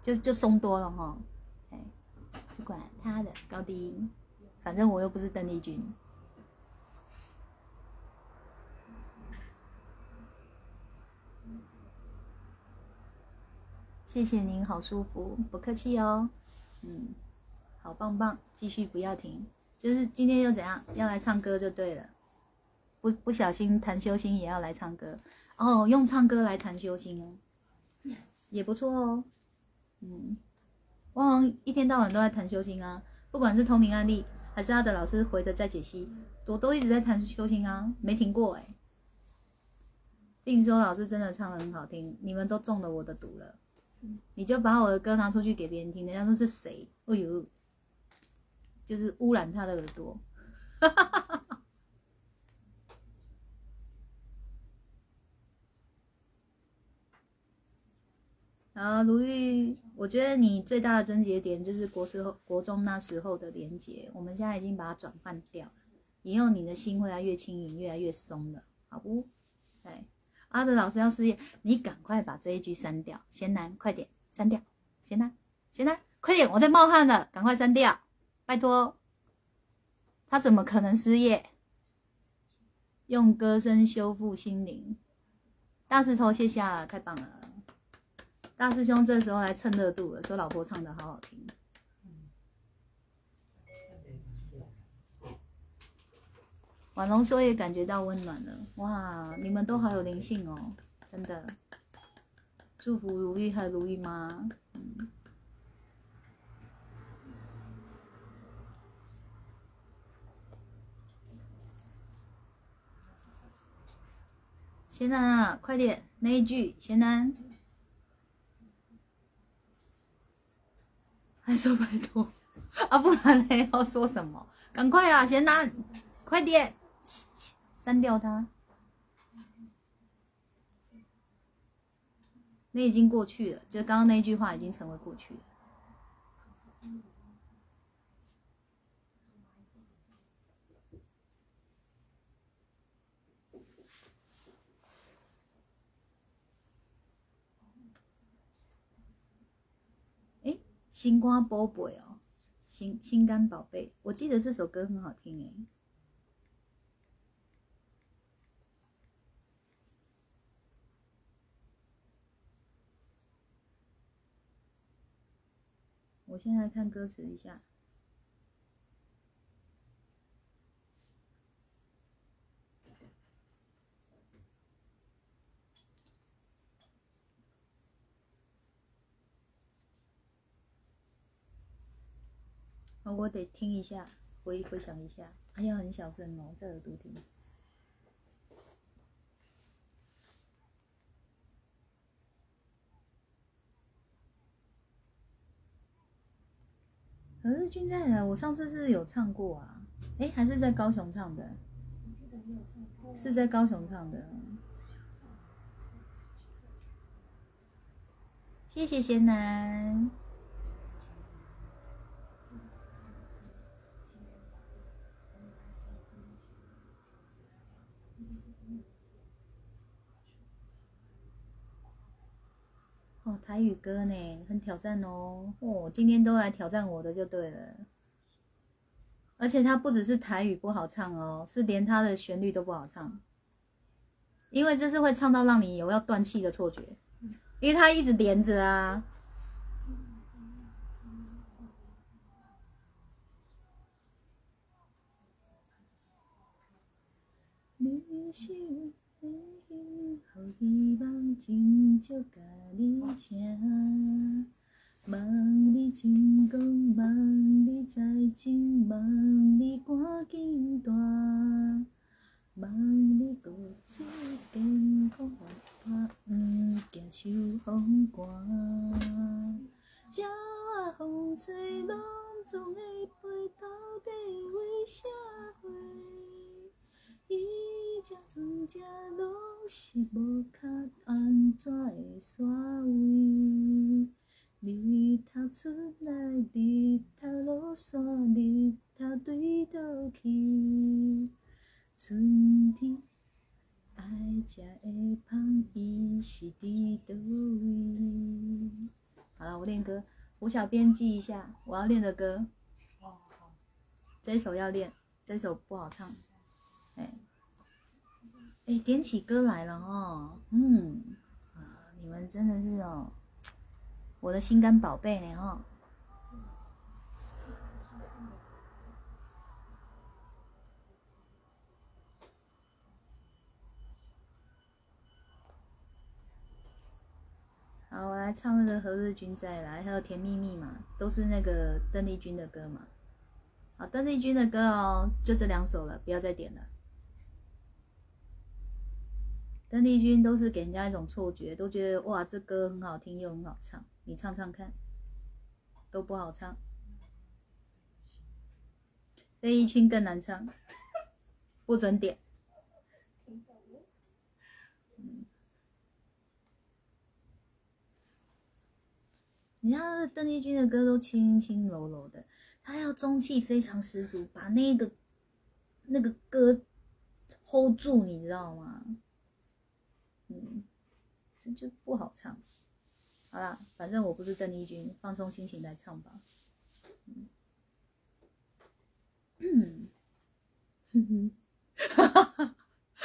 A: 就就松多了哈。哎，就管他的高低音，反正我又不是邓丽君。谢谢您，好舒服，不客气哦。嗯，好棒棒，继续不要停。就是今天又怎样，要来唱歌就对了。不不小心谈修心也要来唱歌哦，用唱歌来谈修心哦，也不错哦。嗯，我好像一天到晚都在谈修心啊，不管是通灵案例还是他的老师回的再解析，我都一直在谈修心啊，没停过哎。听说老师真的唱的很好听，你们都中了我的毒了。你就把我的歌拿出去给别人听，人家说是谁？哎呦，就是污染他的耳朵。然后卢玉，我觉得你最大的症结点就是国时候、国中那时候的连结，我们现在已经把它转换掉了，以后你的心会越来越轻盈，越来越松了，好不？对。阿德老师要失业，你赶快把这一句删掉。贤男，快点删掉。贤男，贤男，快点，我在冒汗了，赶快删掉，拜托。他怎么可能失业？用歌声修复心灵。大石头卸下了，太棒了。大师兄这时候还蹭热度了，说老婆唱的好好听。婉龙说也感觉到温暖了，哇！你们都好有灵性哦，真的。祝福如玉和如玉妈。嗯。贤男啊，快点那一句，贤男。还说拜托啊，不然嘞要说什么？赶快啊，贤男，快点！删掉它，那已经过去了，就刚刚那句话已经成为过去了。哎，星光宝贝哦，心心肝宝贝，我记得这首歌很好听哎。我先来看歌词一下。我得听一下，回回想一下。哎呀，很小声哦，在耳朵听。可是君在的，我上次是不是有唱过啊？哎，还是在高雄唱的？是在高雄唱的。谢谢贤男。台语歌呢，很挑战哦。哦，今天都来挑战我的就对了。而且它不只是台语不好唱哦，是连它的旋律都不好唱，因为这是会唱到让你有要断气的错觉，因为它一直连着啊。你是我的好希望，真少甲你请。望你成功，望你财情，望你赶紧大，望你骨质健康活泼，毋惊受风寒。鸟仔风吹，拢总会飞，到底为社会？伊只船只拢是无脚，安怎会煞位？日头出来，日头落山，日头对倒去。春天爱食的芳，伊是伫倒位？好了，我练歌，吴小编记一下，我要练的歌。
C: 哦，
A: 这首要练，这首不好唱。哎，哎，点起歌来了哦。嗯，啊，你们真的是哦。我的心肝宝贝呢？哈，好，我来唱那个《何日君再来》，还有《甜蜜蜜》嘛，都是那个邓丽君的歌嘛。好，邓丽君的歌哦，就这两首了，不要再点了。邓丽君都是给人家一种错觉，都觉得哇，这歌很好听又很好唱。你唱唱看，都不好唱。邓丽君更难唱，不准点。嗯，你看邓丽君的歌都轻轻柔柔的，她要中气非常十足，把那个那个歌 hold 住，你知道吗？嗯，这就不好唱。好啦，反正我不是邓丽君，放松心情来唱吧。嗯，嗯，哈哈哈，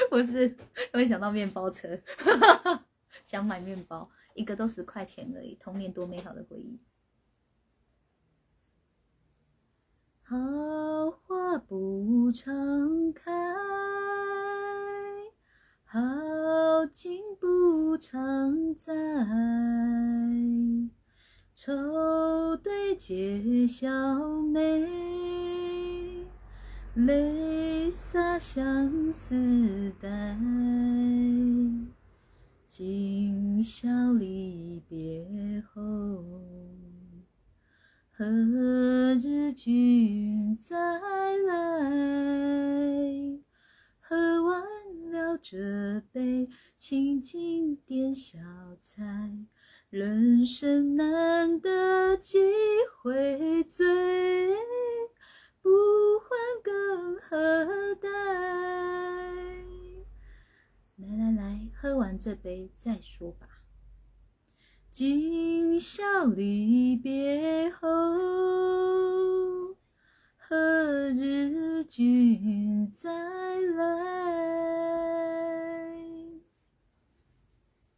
A: 不是，我想到面包车，想买面包，一个都十块钱而已，童年多美好的回忆。好花不常开。好景不常在，愁对解笑眉，泪洒相思带。今宵离别后，何日君再来？喝完了这杯，请进点小菜。人生难得几回醉，不欢更何待？来来来，喝完这杯再说吧。今宵离别后。何日君再来？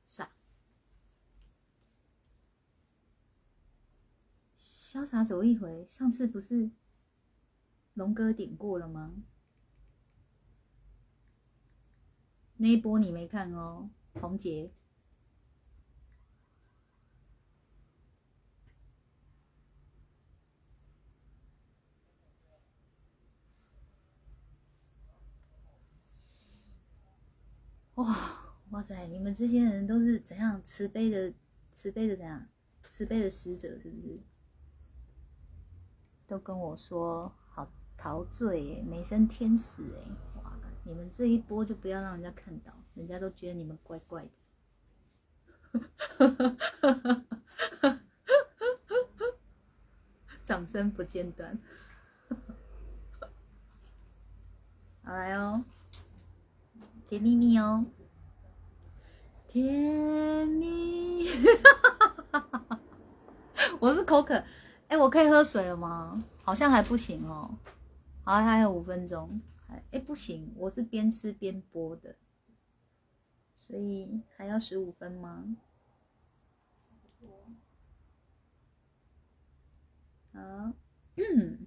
A: 啥？潇洒走一回，上次不是龙哥点过了吗？那一波你没看哦，红杰。哇哇塞！你们这些人都是怎样慈悲的？慈悲的怎样？慈悲的使者是不是？都跟我说好陶醉耶，美声天使哎，哇！你们这一波就不要让人家看到，人家都觉得你们怪怪的。掌声不间断。好来哦，甜蜜蜜哦，甜蜜。我是口渴，哎、我可以喝水了吗？好像还不行哦。好，还有五分钟，还哎、不行，我是边吃边播的，所以还要十五分吗？好，嗯，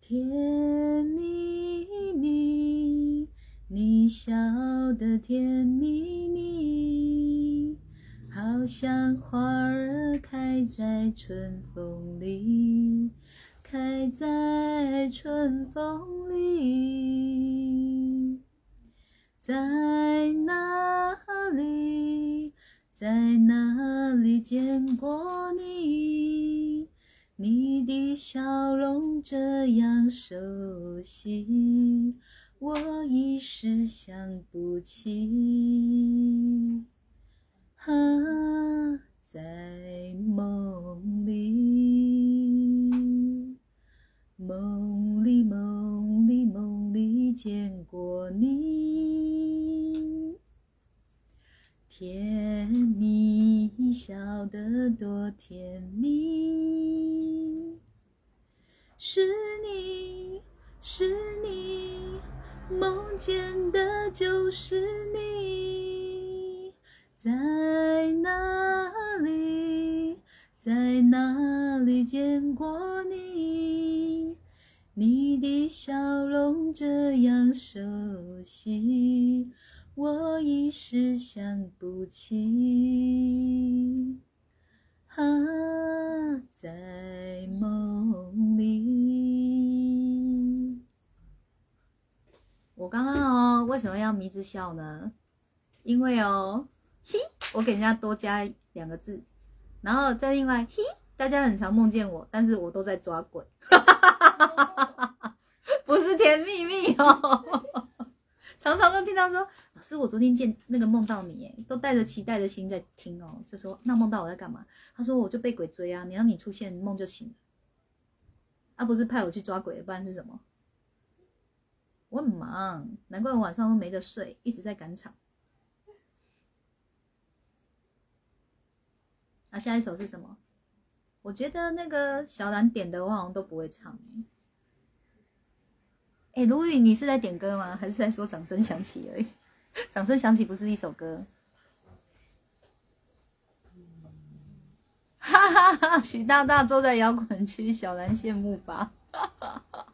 A: 甜蜜蜜，你笑得甜蜜蜜，好像花儿开在春风里，开在春风里，在哪里？在哪里见过你？你的笑容这样熟悉，我一时想不起。啊，在梦里，梦里，梦里，梦里见过你。甜蜜，笑得多甜蜜，是你是你，梦见的就是你，在哪里，在哪里见过你？你的笑容这样熟悉。我一时想不起，啊，在梦里。我刚刚哦，为什么要迷之笑呢？因为哦，嘿，我给人家多加两个字，然后再另外嘿，大家很常梦见我，但是我都在抓鬼，不是甜蜜蜜哦。常常都听到说，老师，我昨天见那个梦到你，哎，都带着期待的心在听哦，就说那梦到我在干嘛？他说我就被鬼追啊，你让你出现梦就醒了，啊，不是派我去抓鬼，不然是什么？我很忙，难怪我晚上都没得睡，一直在赶场。啊，下一首是什么？我觉得那个小兰点的，我好像都不会唱哎。哎，卢宇，你是在点歌吗？还是在说掌声响起而已？掌声响起不是一首歌。哈哈哈！许大大坐在摇滚区，小兰羡慕吧。哈哈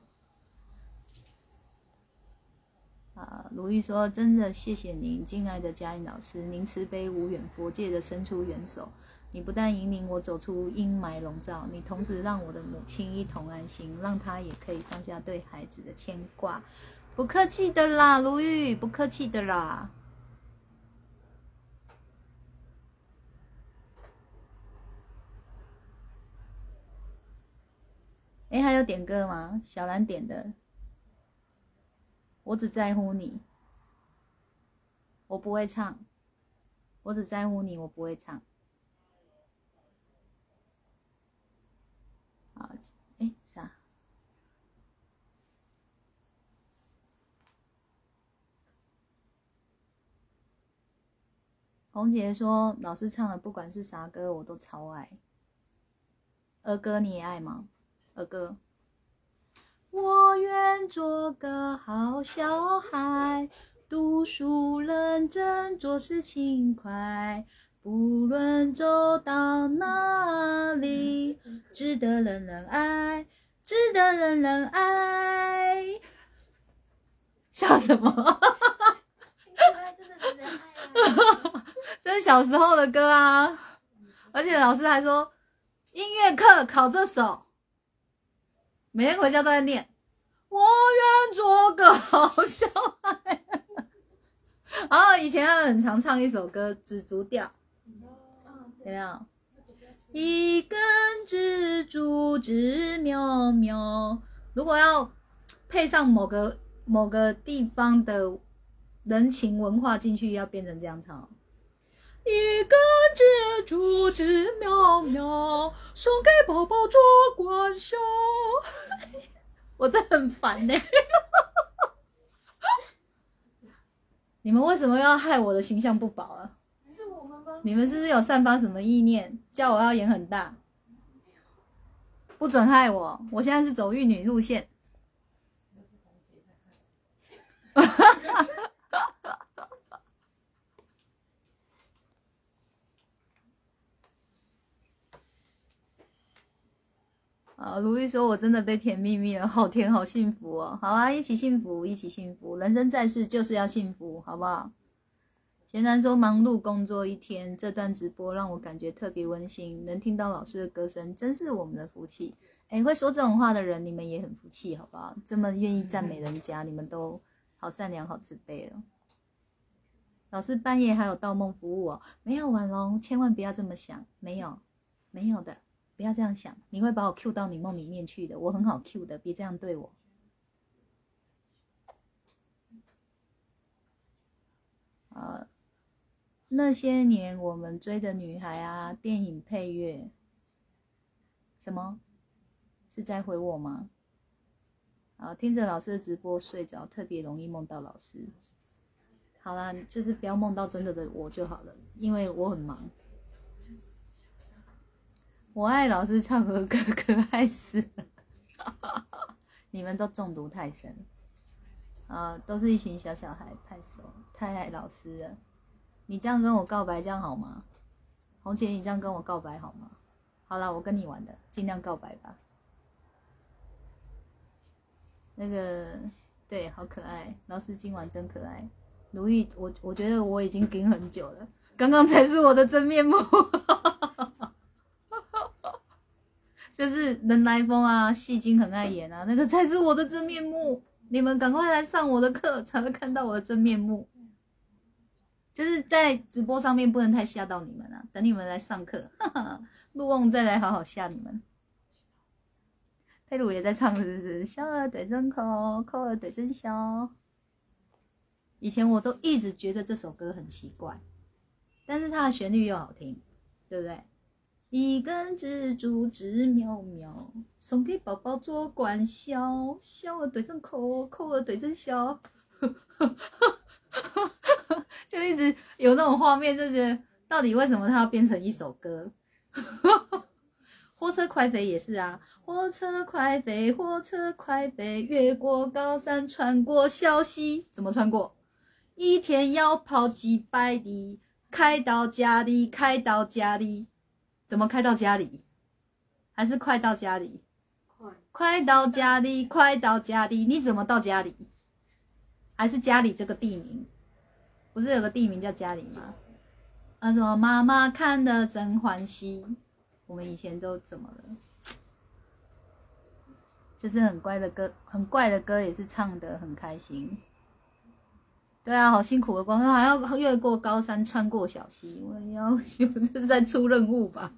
A: 啊，如玉说：“真的谢谢您，敬爱的嘉音老师，您慈悲无远佛界的伸出援手。你不但引领我走出阴霾笼罩，你同时让我的母亲一同安心，让她也可以放下对孩子的牵挂。不客气的啦，如玉，不客气的啦。哎，还有点歌吗？小兰点的。我只在乎你，我不会唱。我只在乎你，我不会唱。好，哎，啥？红姐说，老师唱的不管是啥歌，我都超爱。儿歌你也爱吗？儿歌。我愿做个好小孩，读书认真，做事勤快。不论走到哪里，值得人人爱，值得人人爱。笑什么？
B: 真的人人爱！
A: 这是小时候的歌啊！而且老师还说，音乐课考这首，每天回家都在念。我愿做个好小孩。然 后以前他很常唱一首歌《紫竹调》，有没有？一根蜘蛛织喵喵。如果要配上某个某个地方的人情文化进去，要变成这样唱。一根蜘蛛直喵喵，送给宝宝做管销。我真的很烦呢、你们为什么要害我的形象不保啊？
B: 是我们吗？
A: 你们是不是有散发什么意念，叫我要演很大？不准害我！我现在是走玉女路线。啊，如玉说：“我真的被甜蜜蜜了，好甜，好幸福哦！好啊，一起幸福，一起幸福，人生在世就是要幸福，好不好？”贤南说：“忙碌工作一天，这段直播让我感觉特别温馨，能听到老师的歌声，真是我们的福气。哎，会说这种话的人，你们也很福气，好不好？这么愿意赞美人家，你们都好善良、好慈悲哦。”老师半夜还有盗梦服务哦？没有，婉龙，千万不要这么想，没有，没有的，不要这样想，你会把我 Q 到你梦里面去的，我很好 Q 的，别这样对我。呃，那些年我们追的女孩啊，电影配乐，什么？是在回我吗？啊，听着老师的直播睡着，特别容易梦到老师。好啦，就是不要梦到真的的我就好了，因为我很忙。我爱老师唱和歌，可爱死了。你们都中毒太深，啊，都是一群小小孩，太熟，太爱老师了。你这样跟我告白，这样好吗？红姐，你这样跟我告白好吗？好啦，我跟你玩的，尽量告白吧。那个，对，好可爱，老师今晚真可爱。如意，我我觉得我已经盯很久了，刚刚才是我的真面目，就是人来疯啊，戏精很爱演啊，那个才是我的真面目。你们赶快来上我的课，才会看到我的真面目。就是在直播上面不能太吓到你们啊，等你们来上课，陆翁再来好好吓你们。佩鲁也在唱，是不是？笑儿对真口，口儿对真笑。以前我都一直觉得这首歌很奇怪，但是它的旋律又好听，对不对？一根蜘蛛织喵喵，送给宝宝做管销，笑儿对着口，口儿对着笑，就一直有那种画面，就觉得到底为什么它要变成一首歌？火车快飞也是啊，火车快飞，火车快飞，越过高山，穿过小溪，怎么穿过？一天要跑几百里，开到家里，开到家里，怎么开到家里？还是快到家里？
C: 快，
A: 快到家里，快到家里，你怎么到家里？还是家里这个地名？不是有个地名叫家里吗？啊，什么妈妈看得真欢喜。我们以前都怎么了？就是很乖的歌，很怪的歌，也是唱的很开心。对啊，好辛苦的工作，还要越过高山，穿过小溪。我要 这是在出任务吧？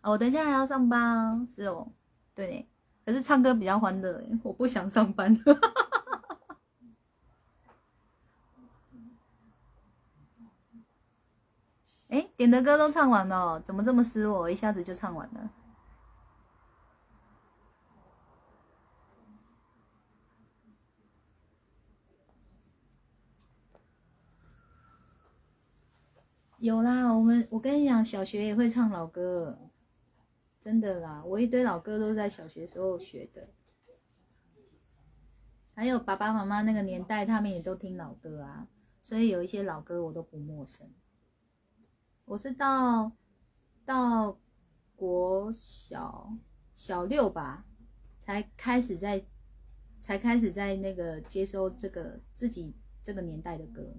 A: 啊，我等一下还要上班哦，是哦，对。可是唱歌比较欢乐，我不想上班。哎，点的歌都唱完了，怎么这么失落？一下子就唱完了。有啦，我们我跟你讲，小学也会唱老歌，真的啦，我一堆老歌都是在小学时候学的。还有爸爸妈妈那个年代，他们也都听老歌啊，所以有一些老歌我都不陌生。我是到到国小小六吧，才开始在才开始在那个接收这个自己这个年代的歌。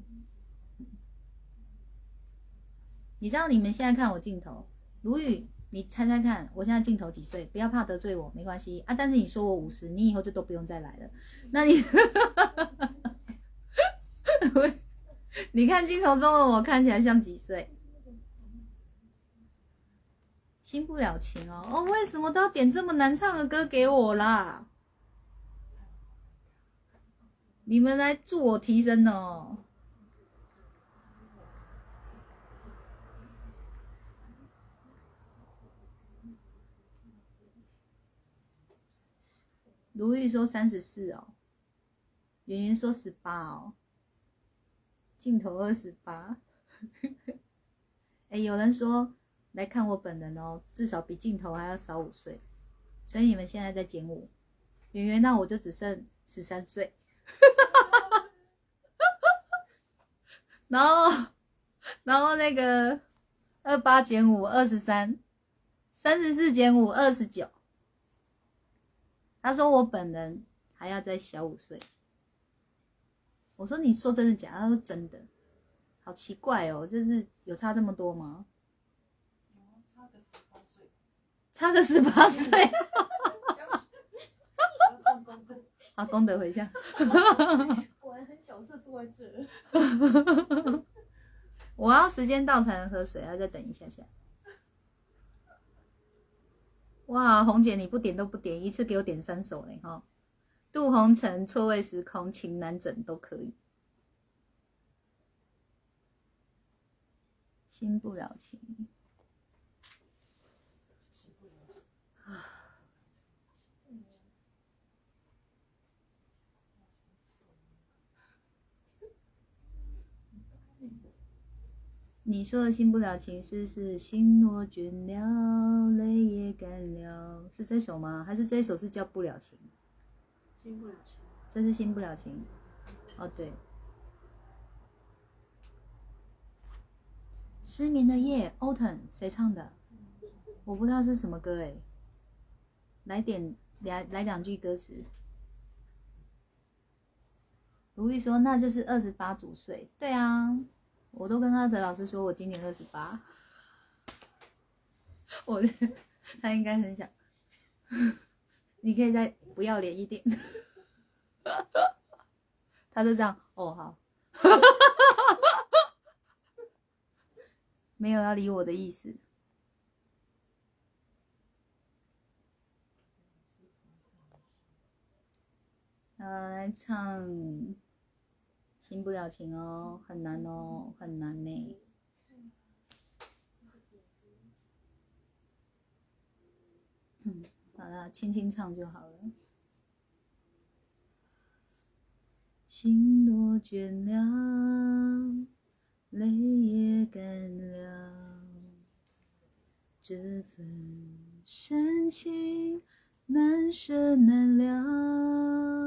A: 你知道你们现在看我镜头，卢宇，你猜猜看，我现在镜头几岁？不要怕得罪我，没关系啊。但是你说我五十，你以后就都不用再来了。那你，你看镜头中的我看起来像几岁？新不了情哦哦，为什么都要点这么难唱的歌给我啦？你们来助我提升哦。如玉说三十四哦，圆圆说十八哦，镜头二十八。哎，有人说来看我本人哦，至少比镜头还要少五岁，所以你们现在在减五，圆圆那我就只剩十三岁。然后，然后那个二八减五二十三，三十四减五二十九。他说我本人还要再小五岁。我说你说真的假？他说真的，好奇怪哦，就是有差这么多吗？
C: 差个十八岁，
A: 差个十八岁。好功德回向。
B: 果然很角色坐在这。
A: 我要时间到才能喝水，要再等一下下。哇，红姐你不点都不点，一次给我点三首嘞哈！渡红尘、错位时空、情难枕都可以。新不了情你说的“新不了情”是是心若倦了，泪也干了，是这首吗？还是这一首是叫不了情？
C: 新不了情，
A: 这是新不了情。哦，对。失眠的夜，Autumn，谁唱的？我不知道是什么歌哎。来点来来两句歌词。如玉说：“那就是二十八组岁。”对啊。我都跟阿德老师说，我今年二十八，我觉得他应该很想，你可以再不要脸一点，他就这样，哦好，没有要理我的意思，呃，来唱。新不了情哦，很难哦，很难呢。嗯，好了，轻轻唱就好了。心多倦了，泪也干了，这份深情难舍难了。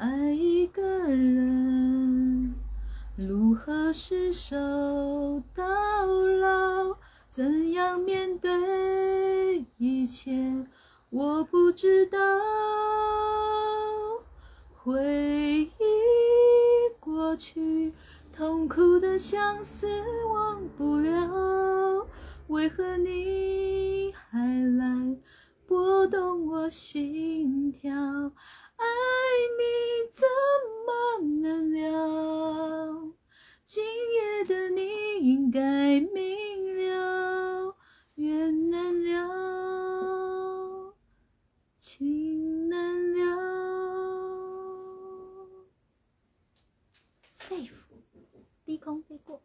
A: 爱一个人，如何厮守到老？怎样面对一切？我不知道。回忆过去，痛苦的相思忘不了。为何你还来拨动我心跳？爱你怎么能了？今夜的你应该明了，缘难了，情难了。safe，低空飞过。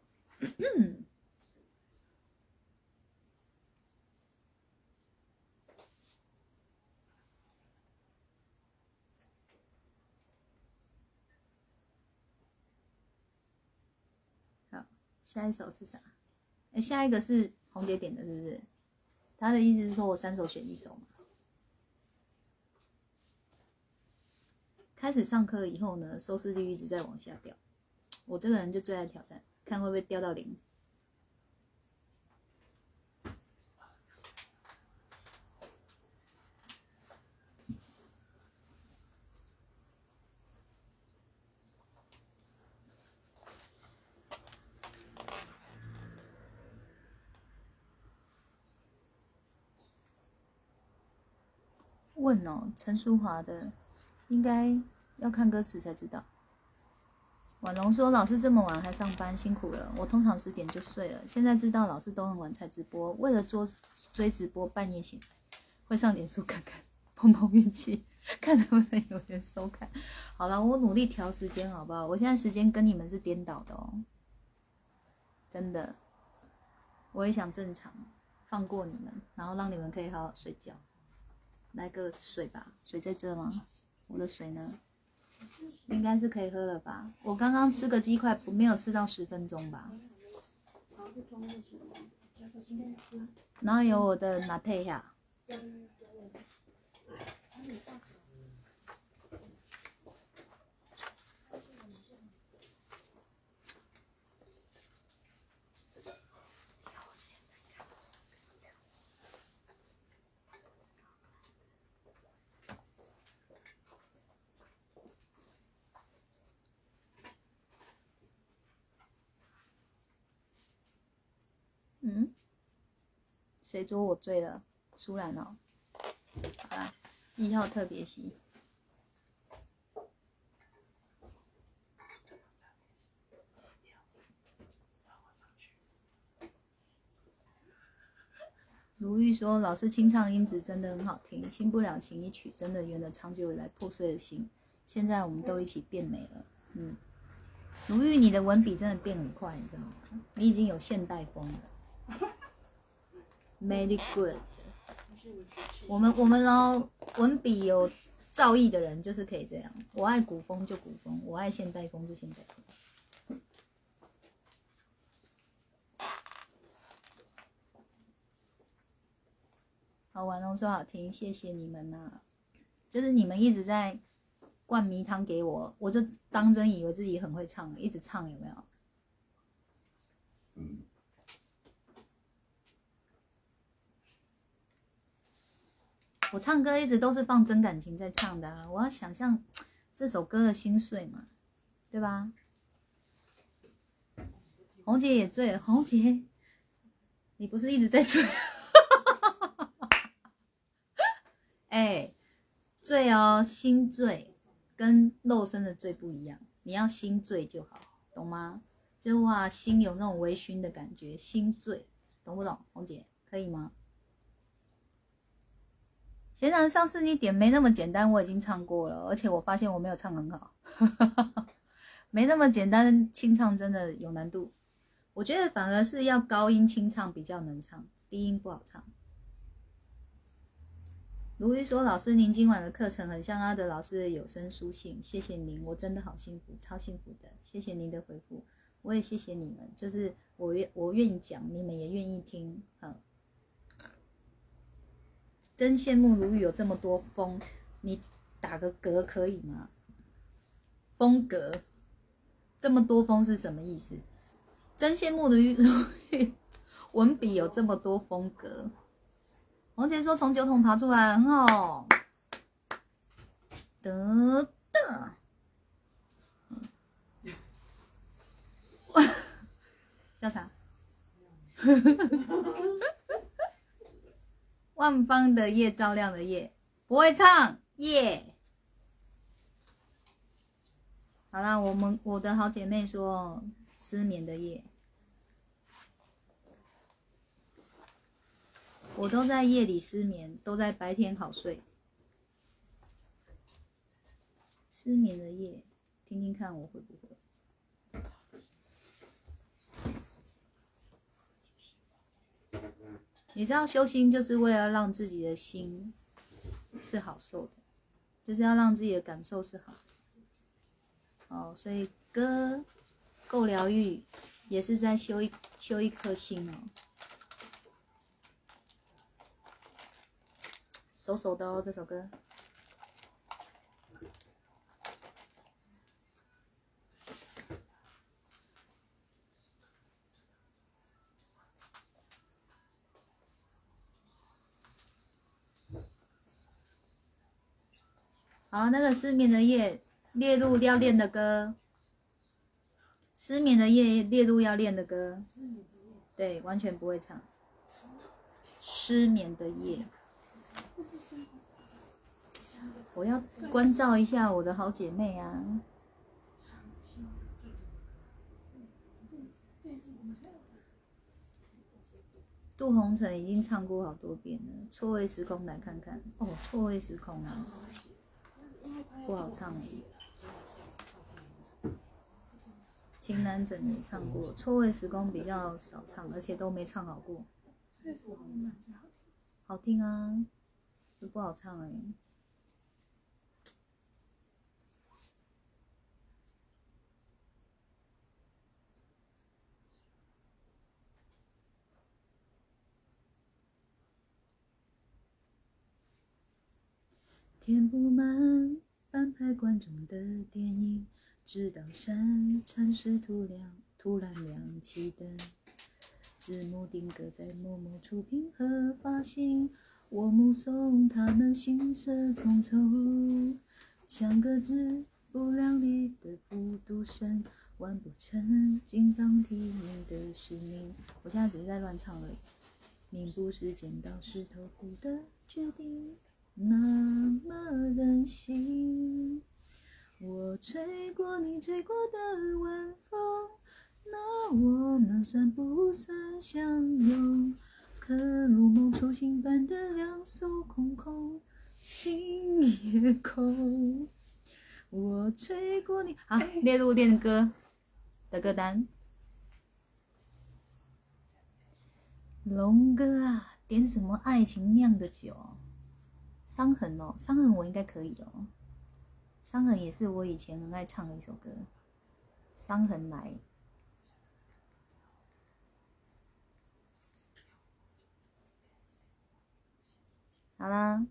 A: 下一首是啥？哎，下一个是红姐点的，是不是？他的意思是说我三首选一首嘛。开始上课以后呢，收视率一直在往下掉。我这个人就最爱挑战，看会不会掉到零。问哦，陈淑华的，应该要看歌词才知道。婉龙说：“老师这么晚还上班，辛苦了。我通常十点就睡了，现在知道老师都很晚才直播，为了做追直播，半夜醒来，会上脸书看看，碰碰运气，看能不能有人收看。好了，我努力调时间，好不好？我现在时间跟你们是颠倒的哦，真的。我也想正常放过你们，然后让你们可以好好睡觉。来个水吧，水在这吗？我的水呢？应该是可以喝了吧？我刚刚吃个鸡块，不没有吃到十分钟吧？然后有我的拿铁呀。嗯，谁捉我醉了？苏然哦。好啦，一号特别席。如玉说：“老师清唱音质真的很好听，新不了情一曲真的圆了长久以来破碎的心。现在我们都一起变美了。”嗯，如玉，你的文笔真的变很快，你知道吗？你已经有现代风了。Very good。我们我们哦，文笔有造诣的人就是可以这样。我爱古风就古风，我爱现代风就现代风。好，婉容说好听，谢谢你们呐、就是你们一直在灌迷汤给我，我就当真以为自己很会唱，一直唱有没有？我唱歌一直都是放真感情在唱的啊！我要想象这首歌的心碎嘛，对吧？红姐也醉，红姐，你不是一直在醉？哎，醉哦，心醉跟肉身的醉不一样，你要心醉就好，懂吗？就哇，心有那种微醺的感觉，心醉，懂不懂？红姐，可以吗？显然上次你点没那么简单，我已经唱过了，而且我发现我没有唱很好，没那么简单，清唱真的有难度。我觉得反而是要高音清唱比较能唱，低音不好唱。如玉说：“老师，您今晚的课程很像阿德老师的有声书信，谢谢您，我真的好幸福，超幸福的，谢谢您的回复，我也谢谢你们，就是我愿我愿意讲，你们也愿意听，嗯。”真羡慕鲁豫有这么多风，你打个嗝可以吗？风格这么多风是什么意思？真羡慕鲁豫 鲁豫文笔有这么多风格。王杰说从酒桶爬出来很好，得的，笑啥？万方的夜照亮的夜，不会唱夜。好啦，我们我的好姐妹说失眠的夜，我都在夜里失眠，都在白天好睡。失眠的夜，听听看我会不会。你知道修心就是为了让自己的心是好受的，就是要让自己的感受是好。哦，所以歌够疗愈，也是在修一修一颗心哦。手手的哦，这首歌。好，那个失眠的夜列入要练的歌，失眠的夜列入要练的歌，对，完全不会唱。失眠的夜，我要关照一下我的好姐妹啊。杜红尘已经唱过好多遍了，《错位时空》来看看。哦，《错位时空》啊，不好唱哎。情难枕也唱过，《错位时空》比较少唱，而且都没唱好过。好听啊，就不好唱哎。填不满半排观众的电影，直到三禅时突然突然亮起灯，字幕定格在某某出品和发行，我目送他们行色匆匆，像个自不量力的复读生，完不成金榜题名的使命。我现在只是在乱唱而已，命不是剪刀石头布的决定。那么任性，我吹过你吹过的晚风，那我们算不算相拥？可如梦初醒般的两手空空，心也空。我吹过你，好，列入练歌的歌单。龙哥啊，点什么爱情酿的酒？伤痕哦，伤痕我应该可以哦。伤痕也是我以前很爱唱的一首歌，《伤痕来》。好啦，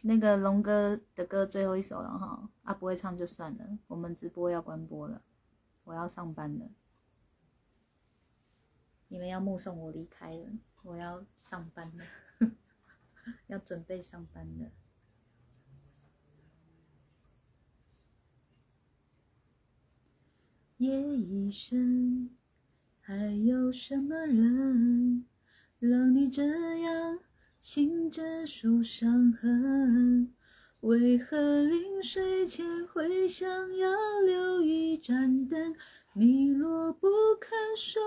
A: 那个龙哥的歌最后一首了哈，啊不会唱就算了，我们直播要关播了，我要上班了，你们要目送我离开了，我要上班了。要准备上班了。夜已深，还有什么人让你这样醒着数伤痕？为何临睡前会想要留一盏灯？你若不肯说，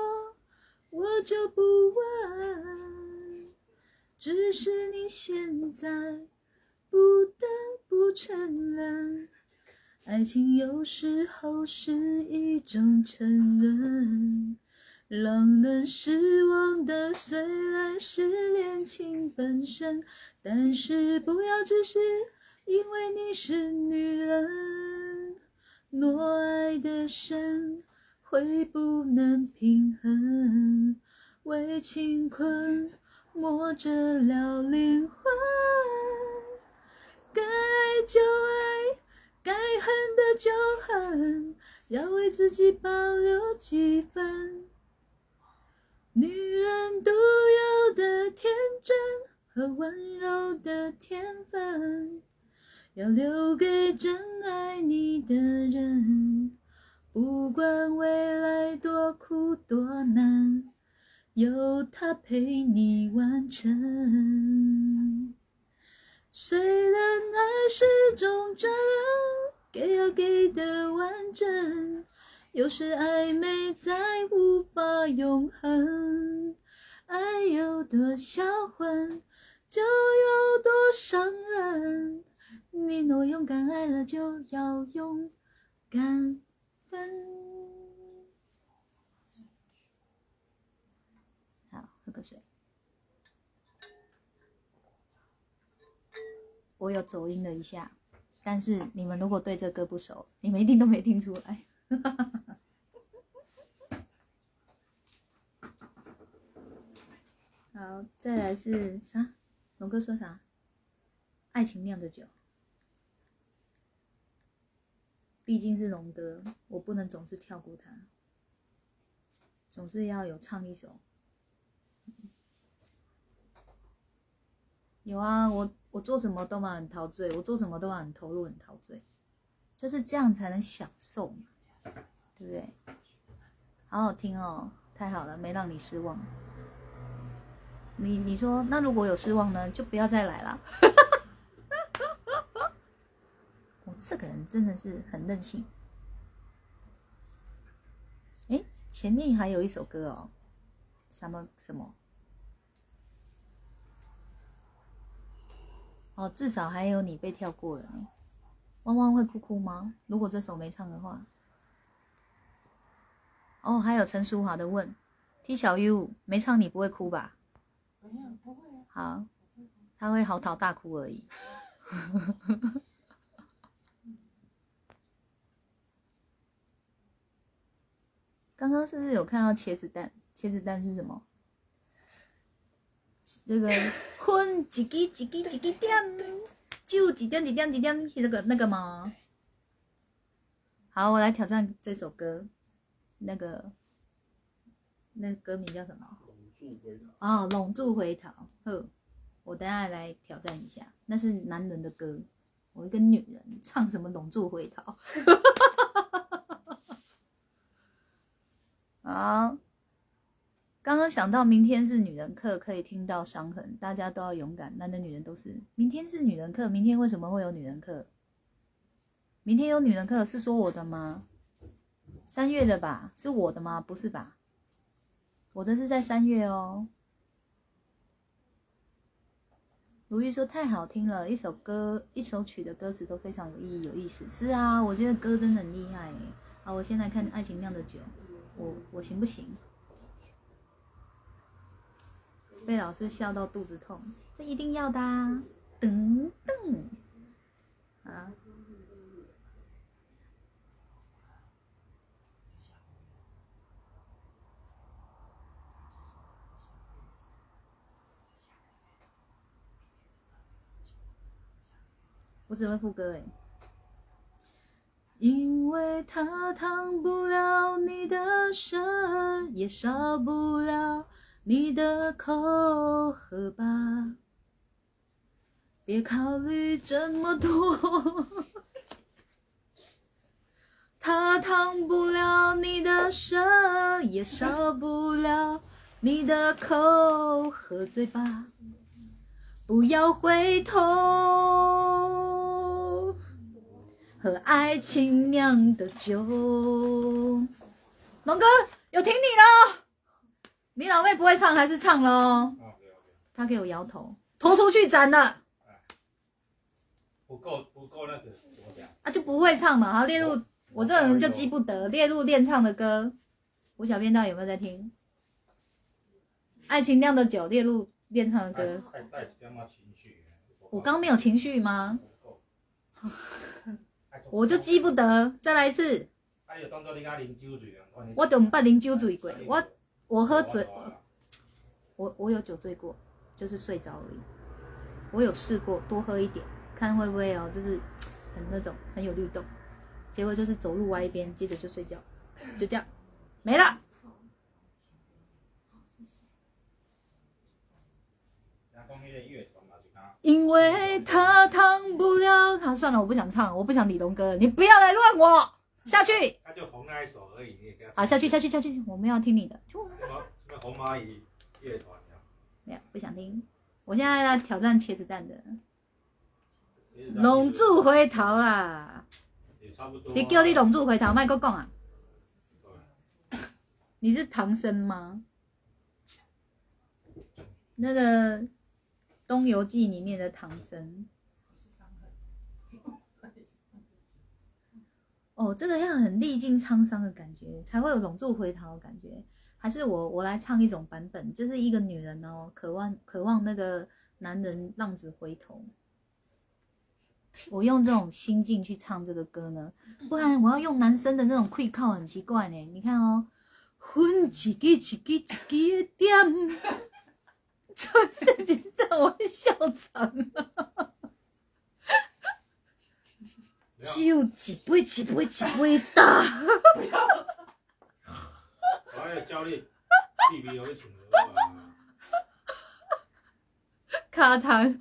A: 我就不问。只是你现在不得不承认，爱情有时候是一种沉沦。让人失望的虽然是恋情本身，但是不要只是因为你是女人。若爱的深会不能平衡，为情困。磨折了灵魂，该爱就爱，该恨的就恨，要为自己保留几分女人独有的天真和温柔的天分，要留给真爱你的人。不管未来多苦多难。有他陪你完成。虽然爱是种责任，给要给的完整，有时暧昧再无法永恒。爱有多销魂，就有多伤人。你若勇敢爱了，就要勇敢分。喝水，我有走音了一下，但是你们如果对这歌不熟，你们一定都没听出来。好，再来是啥？龙哥说啥？爱情酿的酒，毕竟是龙哥，我不能总是跳过他，总是要有唱一首。有啊，我我做什么都蛮很陶醉，我做什么都蛮很投入、很陶醉，就是这样才能享受嘛，对不对？好好听哦，太好了，没让你失望。你你说，那如果有失望呢，就不要再来了。我这个人真的是很任性。哎，前面还有一首歌哦，什么什么？哦，至少还有你被跳过了呢。汪汪会哭哭吗？如果这首没唱的话。哦，还有陈淑华的问：T 小 U 没唱你不会哭吧？
C: 没有，不会啊。
A: 好，他会嚎啕大哭而已。刚刚是不是有看到茄子蛋？茄子蛋是什么？这个婚几几几几几几点，就几点几点几点，那个那个吗？好，我来挑战这首歌，那个那个歌名叫什么？
D: 住回答。
A: 哦，拢住回头。呵，我等下来挑战一下，那是男人的歌，我一个女人唱什么拢住回头？好，刚刚想到明天是女人课，可以听到伤痕，大家都要勇敢，男的女人都是。明天是女人课，明天为什么会有女人课？明天有女人课是说我的吗？三月的吧？是我的吗？不是吧？我的是在三月哦。如玉说太好听了，一首歌、一首曲的歌词都非常有意义、有意思。是啊，我觉得歌真的很厉害。好，我先来看《爱情酿的酒》，我我行不行？被老师笑到肚子痛，这一定要的、啊。噔噔，啊。我只会副歌哎。因为他烫不了你的身，也烧不了你的口，喝吧，别考虑这么多。它烫不了你的舌，也烧不了你的口，喝醉吧，不要回头。喝爱情酿的酒，龙哥有听你了。你老妹不会唱还是唱喽？他给我摇头，拖出去斩了。
D: 不够不够那个怎么讲？
A: 啊，就不会唱嘛。好，列入我这个人就记不得，列入练唱的歌。吴小编到底有没有在听？爱情酿的酒列入练唱的歌。我刚没有情绪吗？我就记不得，再来一次。我都唔捌啉酒醉过，我我喝醉，我我有酒醉过，就是睡着而已。我有试过多喝一点，看会不会哦，就是 很那种很有律动，结果就是走路歪一边，接着就睡觉，就这样没了。因为他烫不了他，算了，我不想唱，我不想李龙哥，你不要来乱我下去。
D: 他就红那一首而已，你也给他。
A: 好，下去，下去，下去，我们要听你的。
D: 什么什么红蚂蚁乐团
A: 没有，不想听。我现在要挑战茄子蛋的，拢住回头啦。
D: 也差不多。
A: 你叫你拢住回头，麦克讲啊。你是唐僧吗？那个。《东游记》里面的唐僧，哦，这个要很历尽沧桑的感觉，才会有拢住回头的感觉。还是我我来唱一种版本，就是一个女人哦，渴望渴望那个男人浪子回头。我用这种心境去唱这个歌呢，不然我要用男生的那种愧靠，很奇怪呢。你看哦，分一支一支一支的点。这 这几站我笑场了，只有几杯几杯几杯大。
D: 我还有教练，弟弟有一请
A: 卡痰，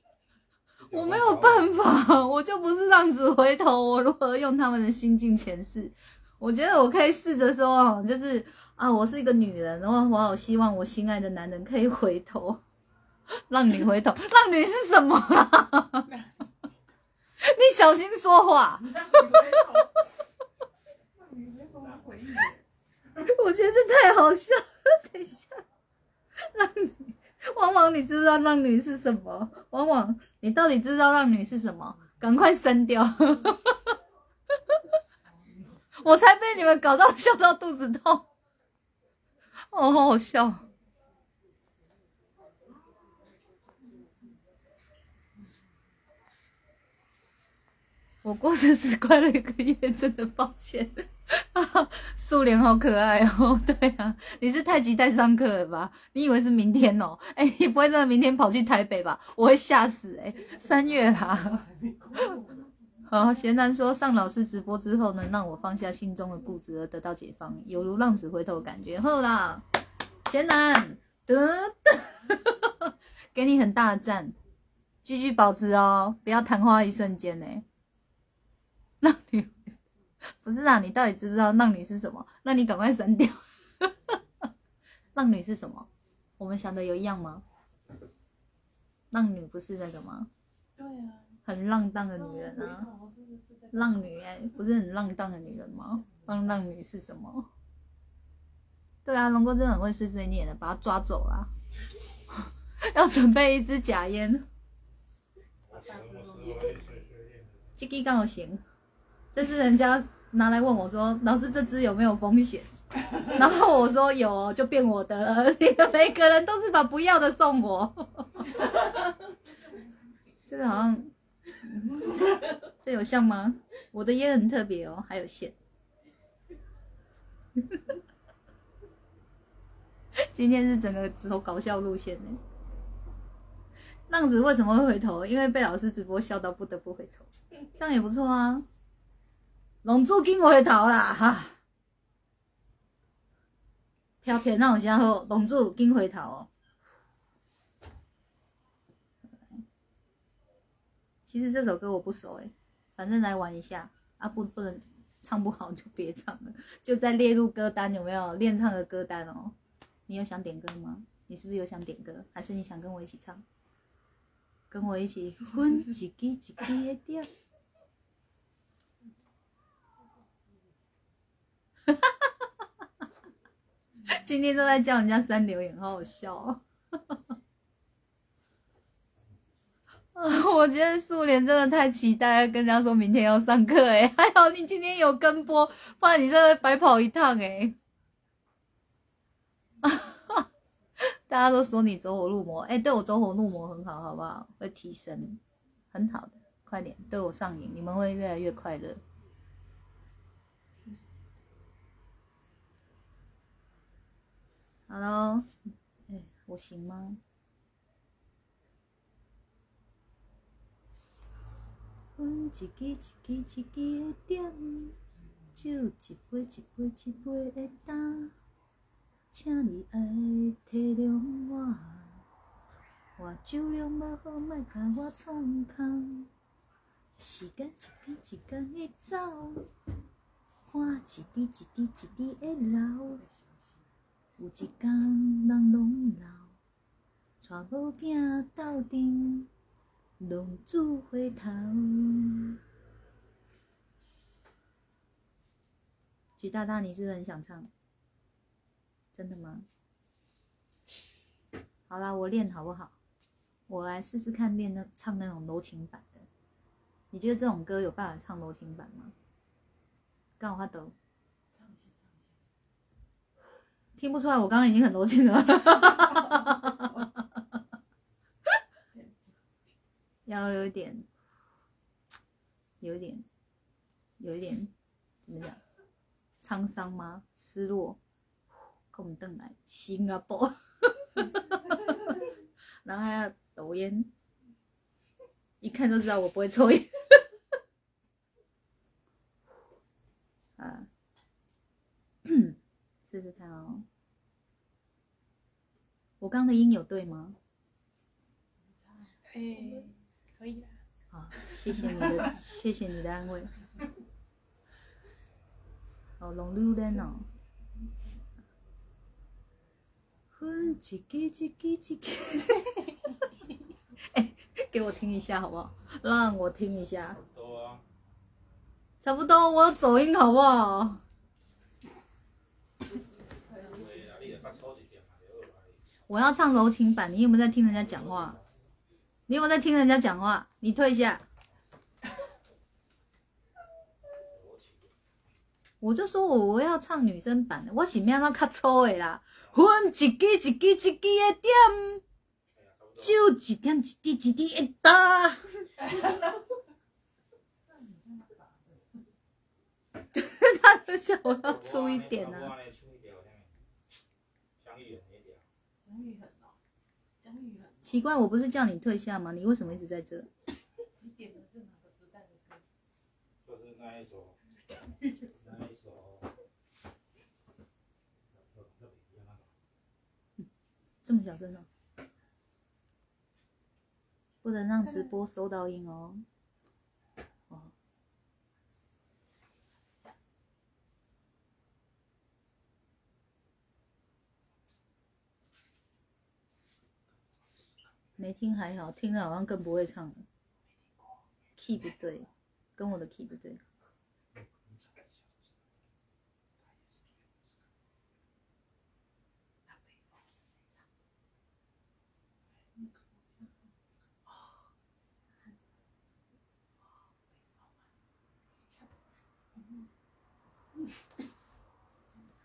A: 我没有办法，我就不是浪子回头，我如何用他们的心境诠释？我觉得我可以试着说，就是。啊，我是一个女人，然后我好希望我心爱的男人可以回头，让女回头，让女是什么啊？你小心说话。我觉得这太好笑了。等一下，让女，往往你知不知道让女是什么？往往你到底知道让女是什么？赶快删掉！我才被你们搞到笑到肚子痛。好好笑。我过生日快了一个月，真的抱歉。素莲好可爱哦，对啊，你是太极在上课了吧？你以为是明天哦？哎，你不会真的明天跑去台北吧？我会吓死哎！三月啦。好，贤南说上老师直播之后，能让我放下心中的固执而得到解放，犹如浪子回头的感觉。后啦，贤南，得得，给你很大的赞，继续保持哦，不要昙花一瞬间呢。浪女不是啊，你到底知不知道浪女是什么？那你赶快删掉。浪女是什么？我们想的有一样吗？浪女不是那个吗？
C: 对啊，
A: 很浪荡的女人啊，浪女哎、不是很浪荡的女人吗？浪浪女是什么？对啊，龙哥真的很会碎碎念的，把他抓走啦。要准备一支假烟，这个刚好行。这是人家拿来问我说：“老师，这支有没有风险？”然后我说有，就变我的了。你们每个人都是把不要的送我。这个好像，这有像吗？我的烟很特别哦，还有线。今天是整个走搞笑路线呢。浪子为什么会回头？因为被老师直播笑到不得不回头，这样也不错啊。龙珠跟回头啦，哈！飘飘那我先好，龙珠跟回头哦。其实这首歌我不熟诶，反正来玩一下啊，不不能唱不好就别唱了，就再列入歌单有没有练唱的歌单哦？你有想点歌吗？你是不是有想点歌？还是你想跟我一起唱？跟我一起分 一支一支的点。今天都在叫人家删留言，好好笑哦！我觉得素莲真的太期待，跟人家说明天要上课哎，还好你今天有跟播，不然你真的白跑一趟哎！大家都说你走火入魔，哎，对我走火入魔很好，好不好？会提升，很好的，快点对我上瘾，你们会越来越快乐。好喽，哎，我行吗？阮一支一支一支的点，酒一杯一杯一杯的打，请你爱体谅我，我酒量无好，莫甲我创空。时间一天一天的走，汗一滴一滴一滴的流。有一天人拢老，带某囝斗阵，浪子回头。徐大大，你是不是很想唱？真的吗？好啦，我练好不好？我来试试看练那唱那种柔情版的。你觉得这种歌有办法唱柔情版吗？刚好发抖。听不出来，我刚刚已经很多情了。要有一点，有一点，有一点，怎么讲？沧桑吗？失落？跟我们邓来新加坡，然后还要抖烟，一看就知道我不会抽烟。啊，试试看哦。我刚的音有对吗？
C: 哎，可以啦。
A: 好，谢谢你的，谢谢你的安慰。哦，龙溜人哦。给我听一下好不好？让我听一下。差不多，我有走音好不好？我要唱柔情版，你有没有在听人家讲话？你有没有在听人家讲话？你退下。我就说我我要唱女生版的，我是要那较粗的啦，分一支一支一支的点，就一点一滴一滴的打。他就叫我要粗一点啊。
C: 江玉很哦，江玉很，
A: 奇怪，我不是叫你退下吗？你为什么一直在这？
C: 你点的是哪个时代的歌？
D: 就是那一首，那一首，
A: 这么小声呢，不能让直播收到音。哦，没听还好，听了好像更不会唱了，key 不对，跟我的 key 不对。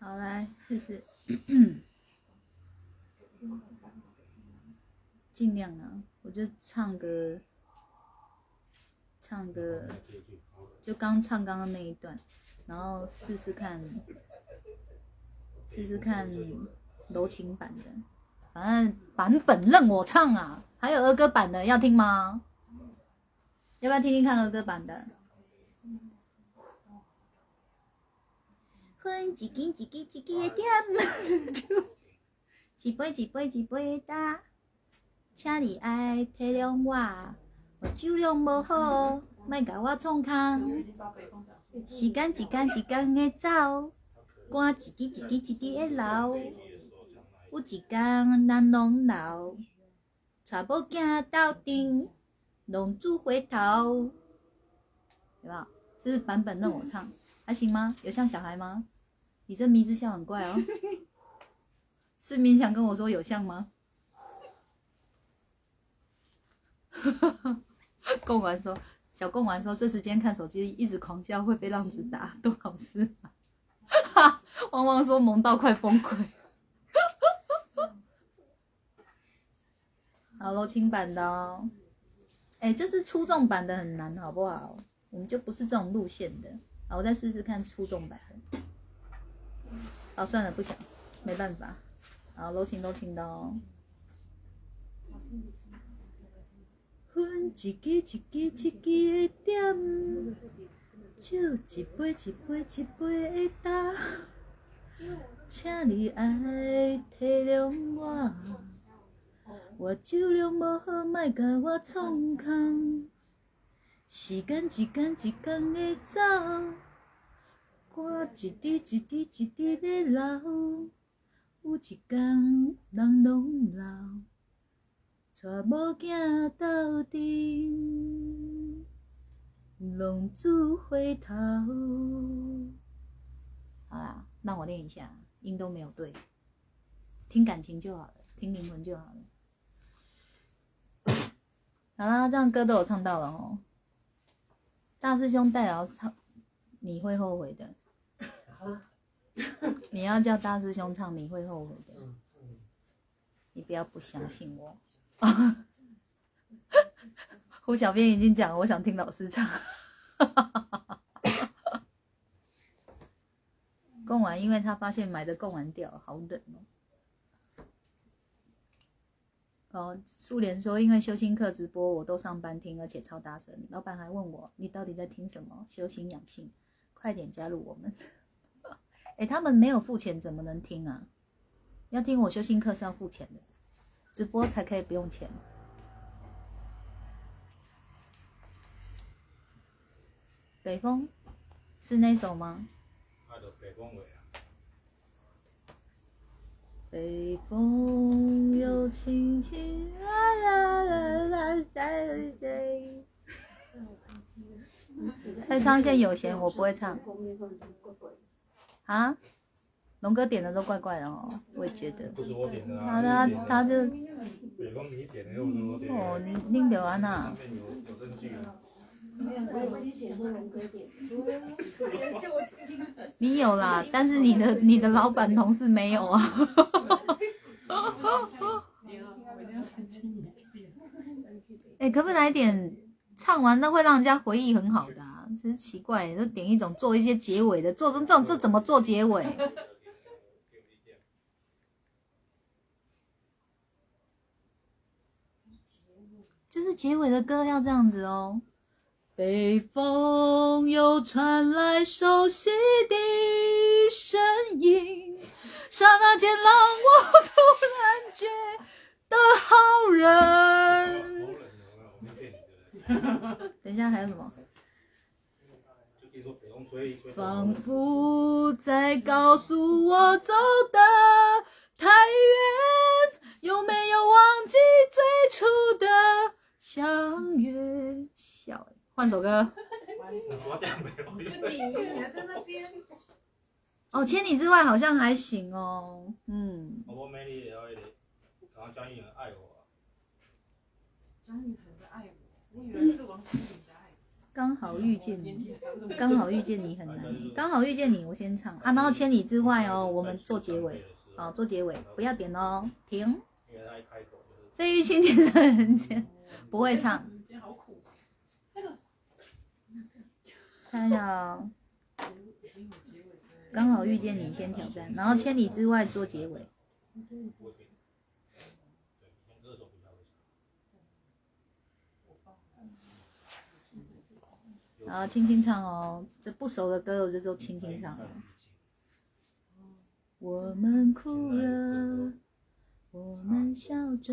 A: 好，来试试，尽量啊，我就唱歌，唱歌，就刚唱刚刚那一段，然后试试看，试试看柔情版的，反正版本任我唱啊，还有儿歌版的要听吗？要不要听听看儿歌版的？分一支一支一支的点，一杯一杯一杯的，请你爱体谅我，我酒量无好，莫甲我创空。时间一天一天的走，汗一滴一滴一滴的流，有一天咱拢老，带某囝斗阵，浪子回头，有没有？这是版本任我唱，还行吗？有像小孩吗？你这迷之笑很怪哦。是勉强跟我说有像吗？贡丸说，小贡丸说，这时间看手机一直狂笑会被浪子打，多好事啊！哈，汪汪说萌到快崩溃。好，柔情版的哦。哎、这是出众版的很难，好不好？我们就不是这种路线的。好，我再试试看出众版的。好，算了，不想，没办法。好，柔情柔情的哦。分一支一支一支的点，酒一杯一杯一杯的打，请你爱体谅我，我酒量无好，莫甲我创空。时间一天一天的走，汗一滴一滴一滴的流，有一天人拢老。带某囝斗阵，浪子回头。好啦，让我练一下，音都没有对，听感情就好了，听灵魂就好了。好啦，这样歌都有唱到了哦。大师兄代劳唱，你会后悔的。你要叫大师兄唱，你会后悔的。你不要不相信我。胡小编已经讲，我想听老师唱。贡完，因为他发现买的贡完掉，好冷哦。哦，素莲说，因为修心课直播我都上班听，而且超大声，老板还问我你到底在听什么？修心养性，快点加入我们。哎、他们没有付钱怎么能听啊？要听我修心课是要付钱的。直播才可以不用钱。北风是那首吗？
D: 北风尾啊，
A: 北风又轻轻啦啦啦啦，在谁？蔡昌宪有闲，我不会唱啊。龙哥点的都怪怪的哦，我也觉得。
D: 不是我点的啊。
A: 他他他就
D: 北风你点的又不是我点的。
A: 哦，你拎得完呐
D: 上？面有有证据啊。
B: 我已经写说龙哥点，叫我听听。
A: 你有啦，但是你的你的老板同事没有啊。哎、可不可以来点唱完那会让人家回忆很好的啊？真是奇怪，就点一种做一些结尾的，做这种这怎么做结尾？就是结尾的歌要这样子哦。北风又传来熟悉的声音，刹那间让我突然觉得好人。
D: 头人有没有？我没见你的。
A: 等一下还有什么？仿佛在告诉我走的太远，有没有忘记最初的相约？笑欸，换首歌。
D: 我讲没有。
C: 你还在那边？
A: 哦，千里之外好像还行哦。嗯，
D: 我美丽的那个，然后张艺很爱我啊。
C: 张宇很爱我，我以为是王心凌的爱。
A: 刚好遇见
C: 年
A: 你，刚好遇见你很难。刚好遇见你，我先唱啊，然后千里之外哦，我们做结尾。好，做结尾，不要点哦，停。
D: 因为他一开口就是。
A: 费玉清天上人间，不会唱。看一下哦，刚好遇见你，先挑战，然后千里之外做结尾。然后轻轻唱哦，这不熟的歌我就就轻轻唱。我们哭了，我们笑着，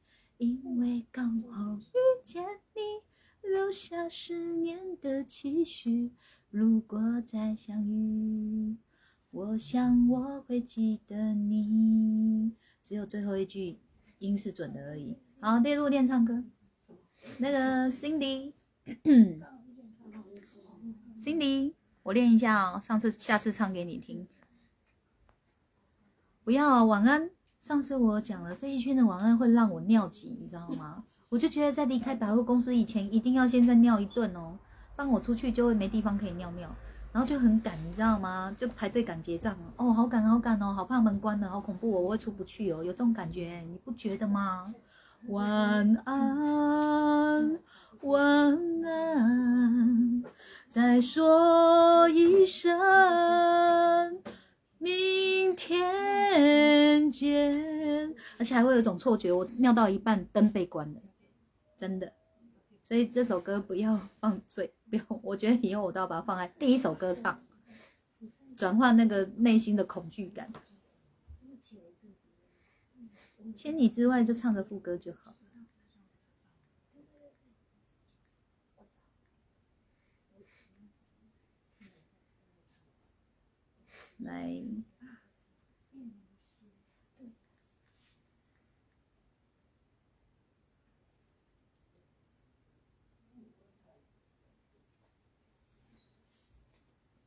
A: 因为刚好遇见你，留下十年的期许。如果再相遇，我想我会记得你。只有最后一句音是准的而已。好，列入练唱歌。那个 Cindy，Cindy，我练一下哦，上次下次唱给你听。不要晚安，上次我讲了费玉清的晚安会让我尿急，你知道吗？我就觉得在离开百货公司以前，一定要先再尿一顿哦，不然我出去就会没地方可以尿尿，然后就很赶，你知道吗？就排队赶结账哦，哦，好赶好赶哦，好怕门关了，好恐怖哦，我会出不去哦，有这种感觉，你不觉得吗？晚安，晚安，再说一声明天见。而且还会有一种错觉，我尿到一半灯被关了，真的。所以这首歌不要放最，不要，我觉得以后我都要把它放在第一首歌唱，转换那个内心的恐惧感。千里之外就唱个副歌就好。来，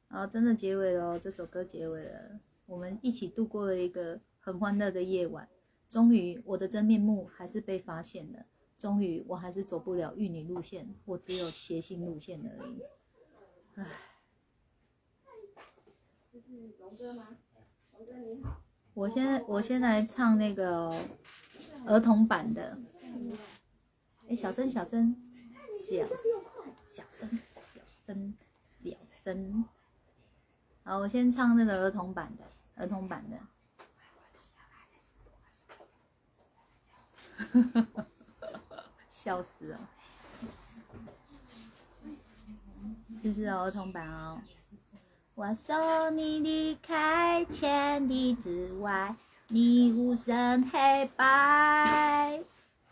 A: 好，真的结尾了，这首歌结尾了，我们一起度过了一个很欢乐的夜晚。终于，我的真面目还是被发现了。终于，我还是走不了玉女路线，我只有谐星路线而已。唉，
B: 龙哥吗？龙哥你好。
A: 我先我先来唱那个儿童版的。哎，小声小声，小小声小声小声。好，我先唱那个儿童版的，儿童版的。笑死了。这是儿童版哦。我送你离开千里之外，你无声黑白，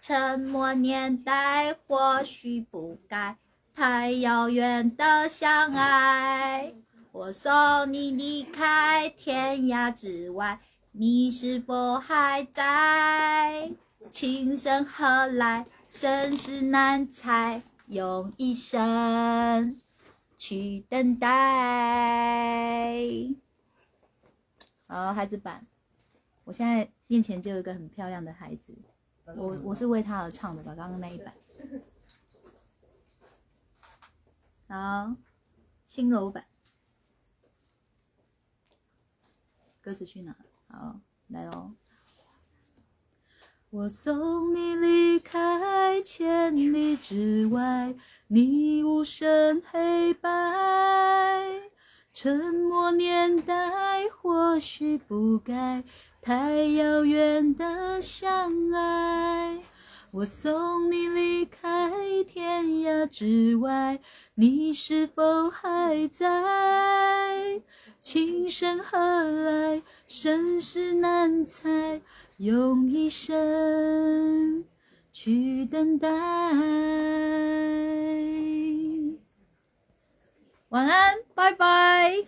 A: 沉默年代或许不该太遥远的相爱。我送你离开天涯之外，你是否还在？情深何来？生死难猜，用一生去等待。好，孩子版，我现在面前就有一个很漂亮的孩子，我我是为他而唱的吧，刚刚那一版。好，轻柔版，歌词去哪？好，来喽。我送你离开千里之外，你无声黑白，沉默年代或许不该太遥远的相爱。我送你离开天涯之外，你是否还在？情深何来？生死难猜。用一生去等待。晚安，拜拜。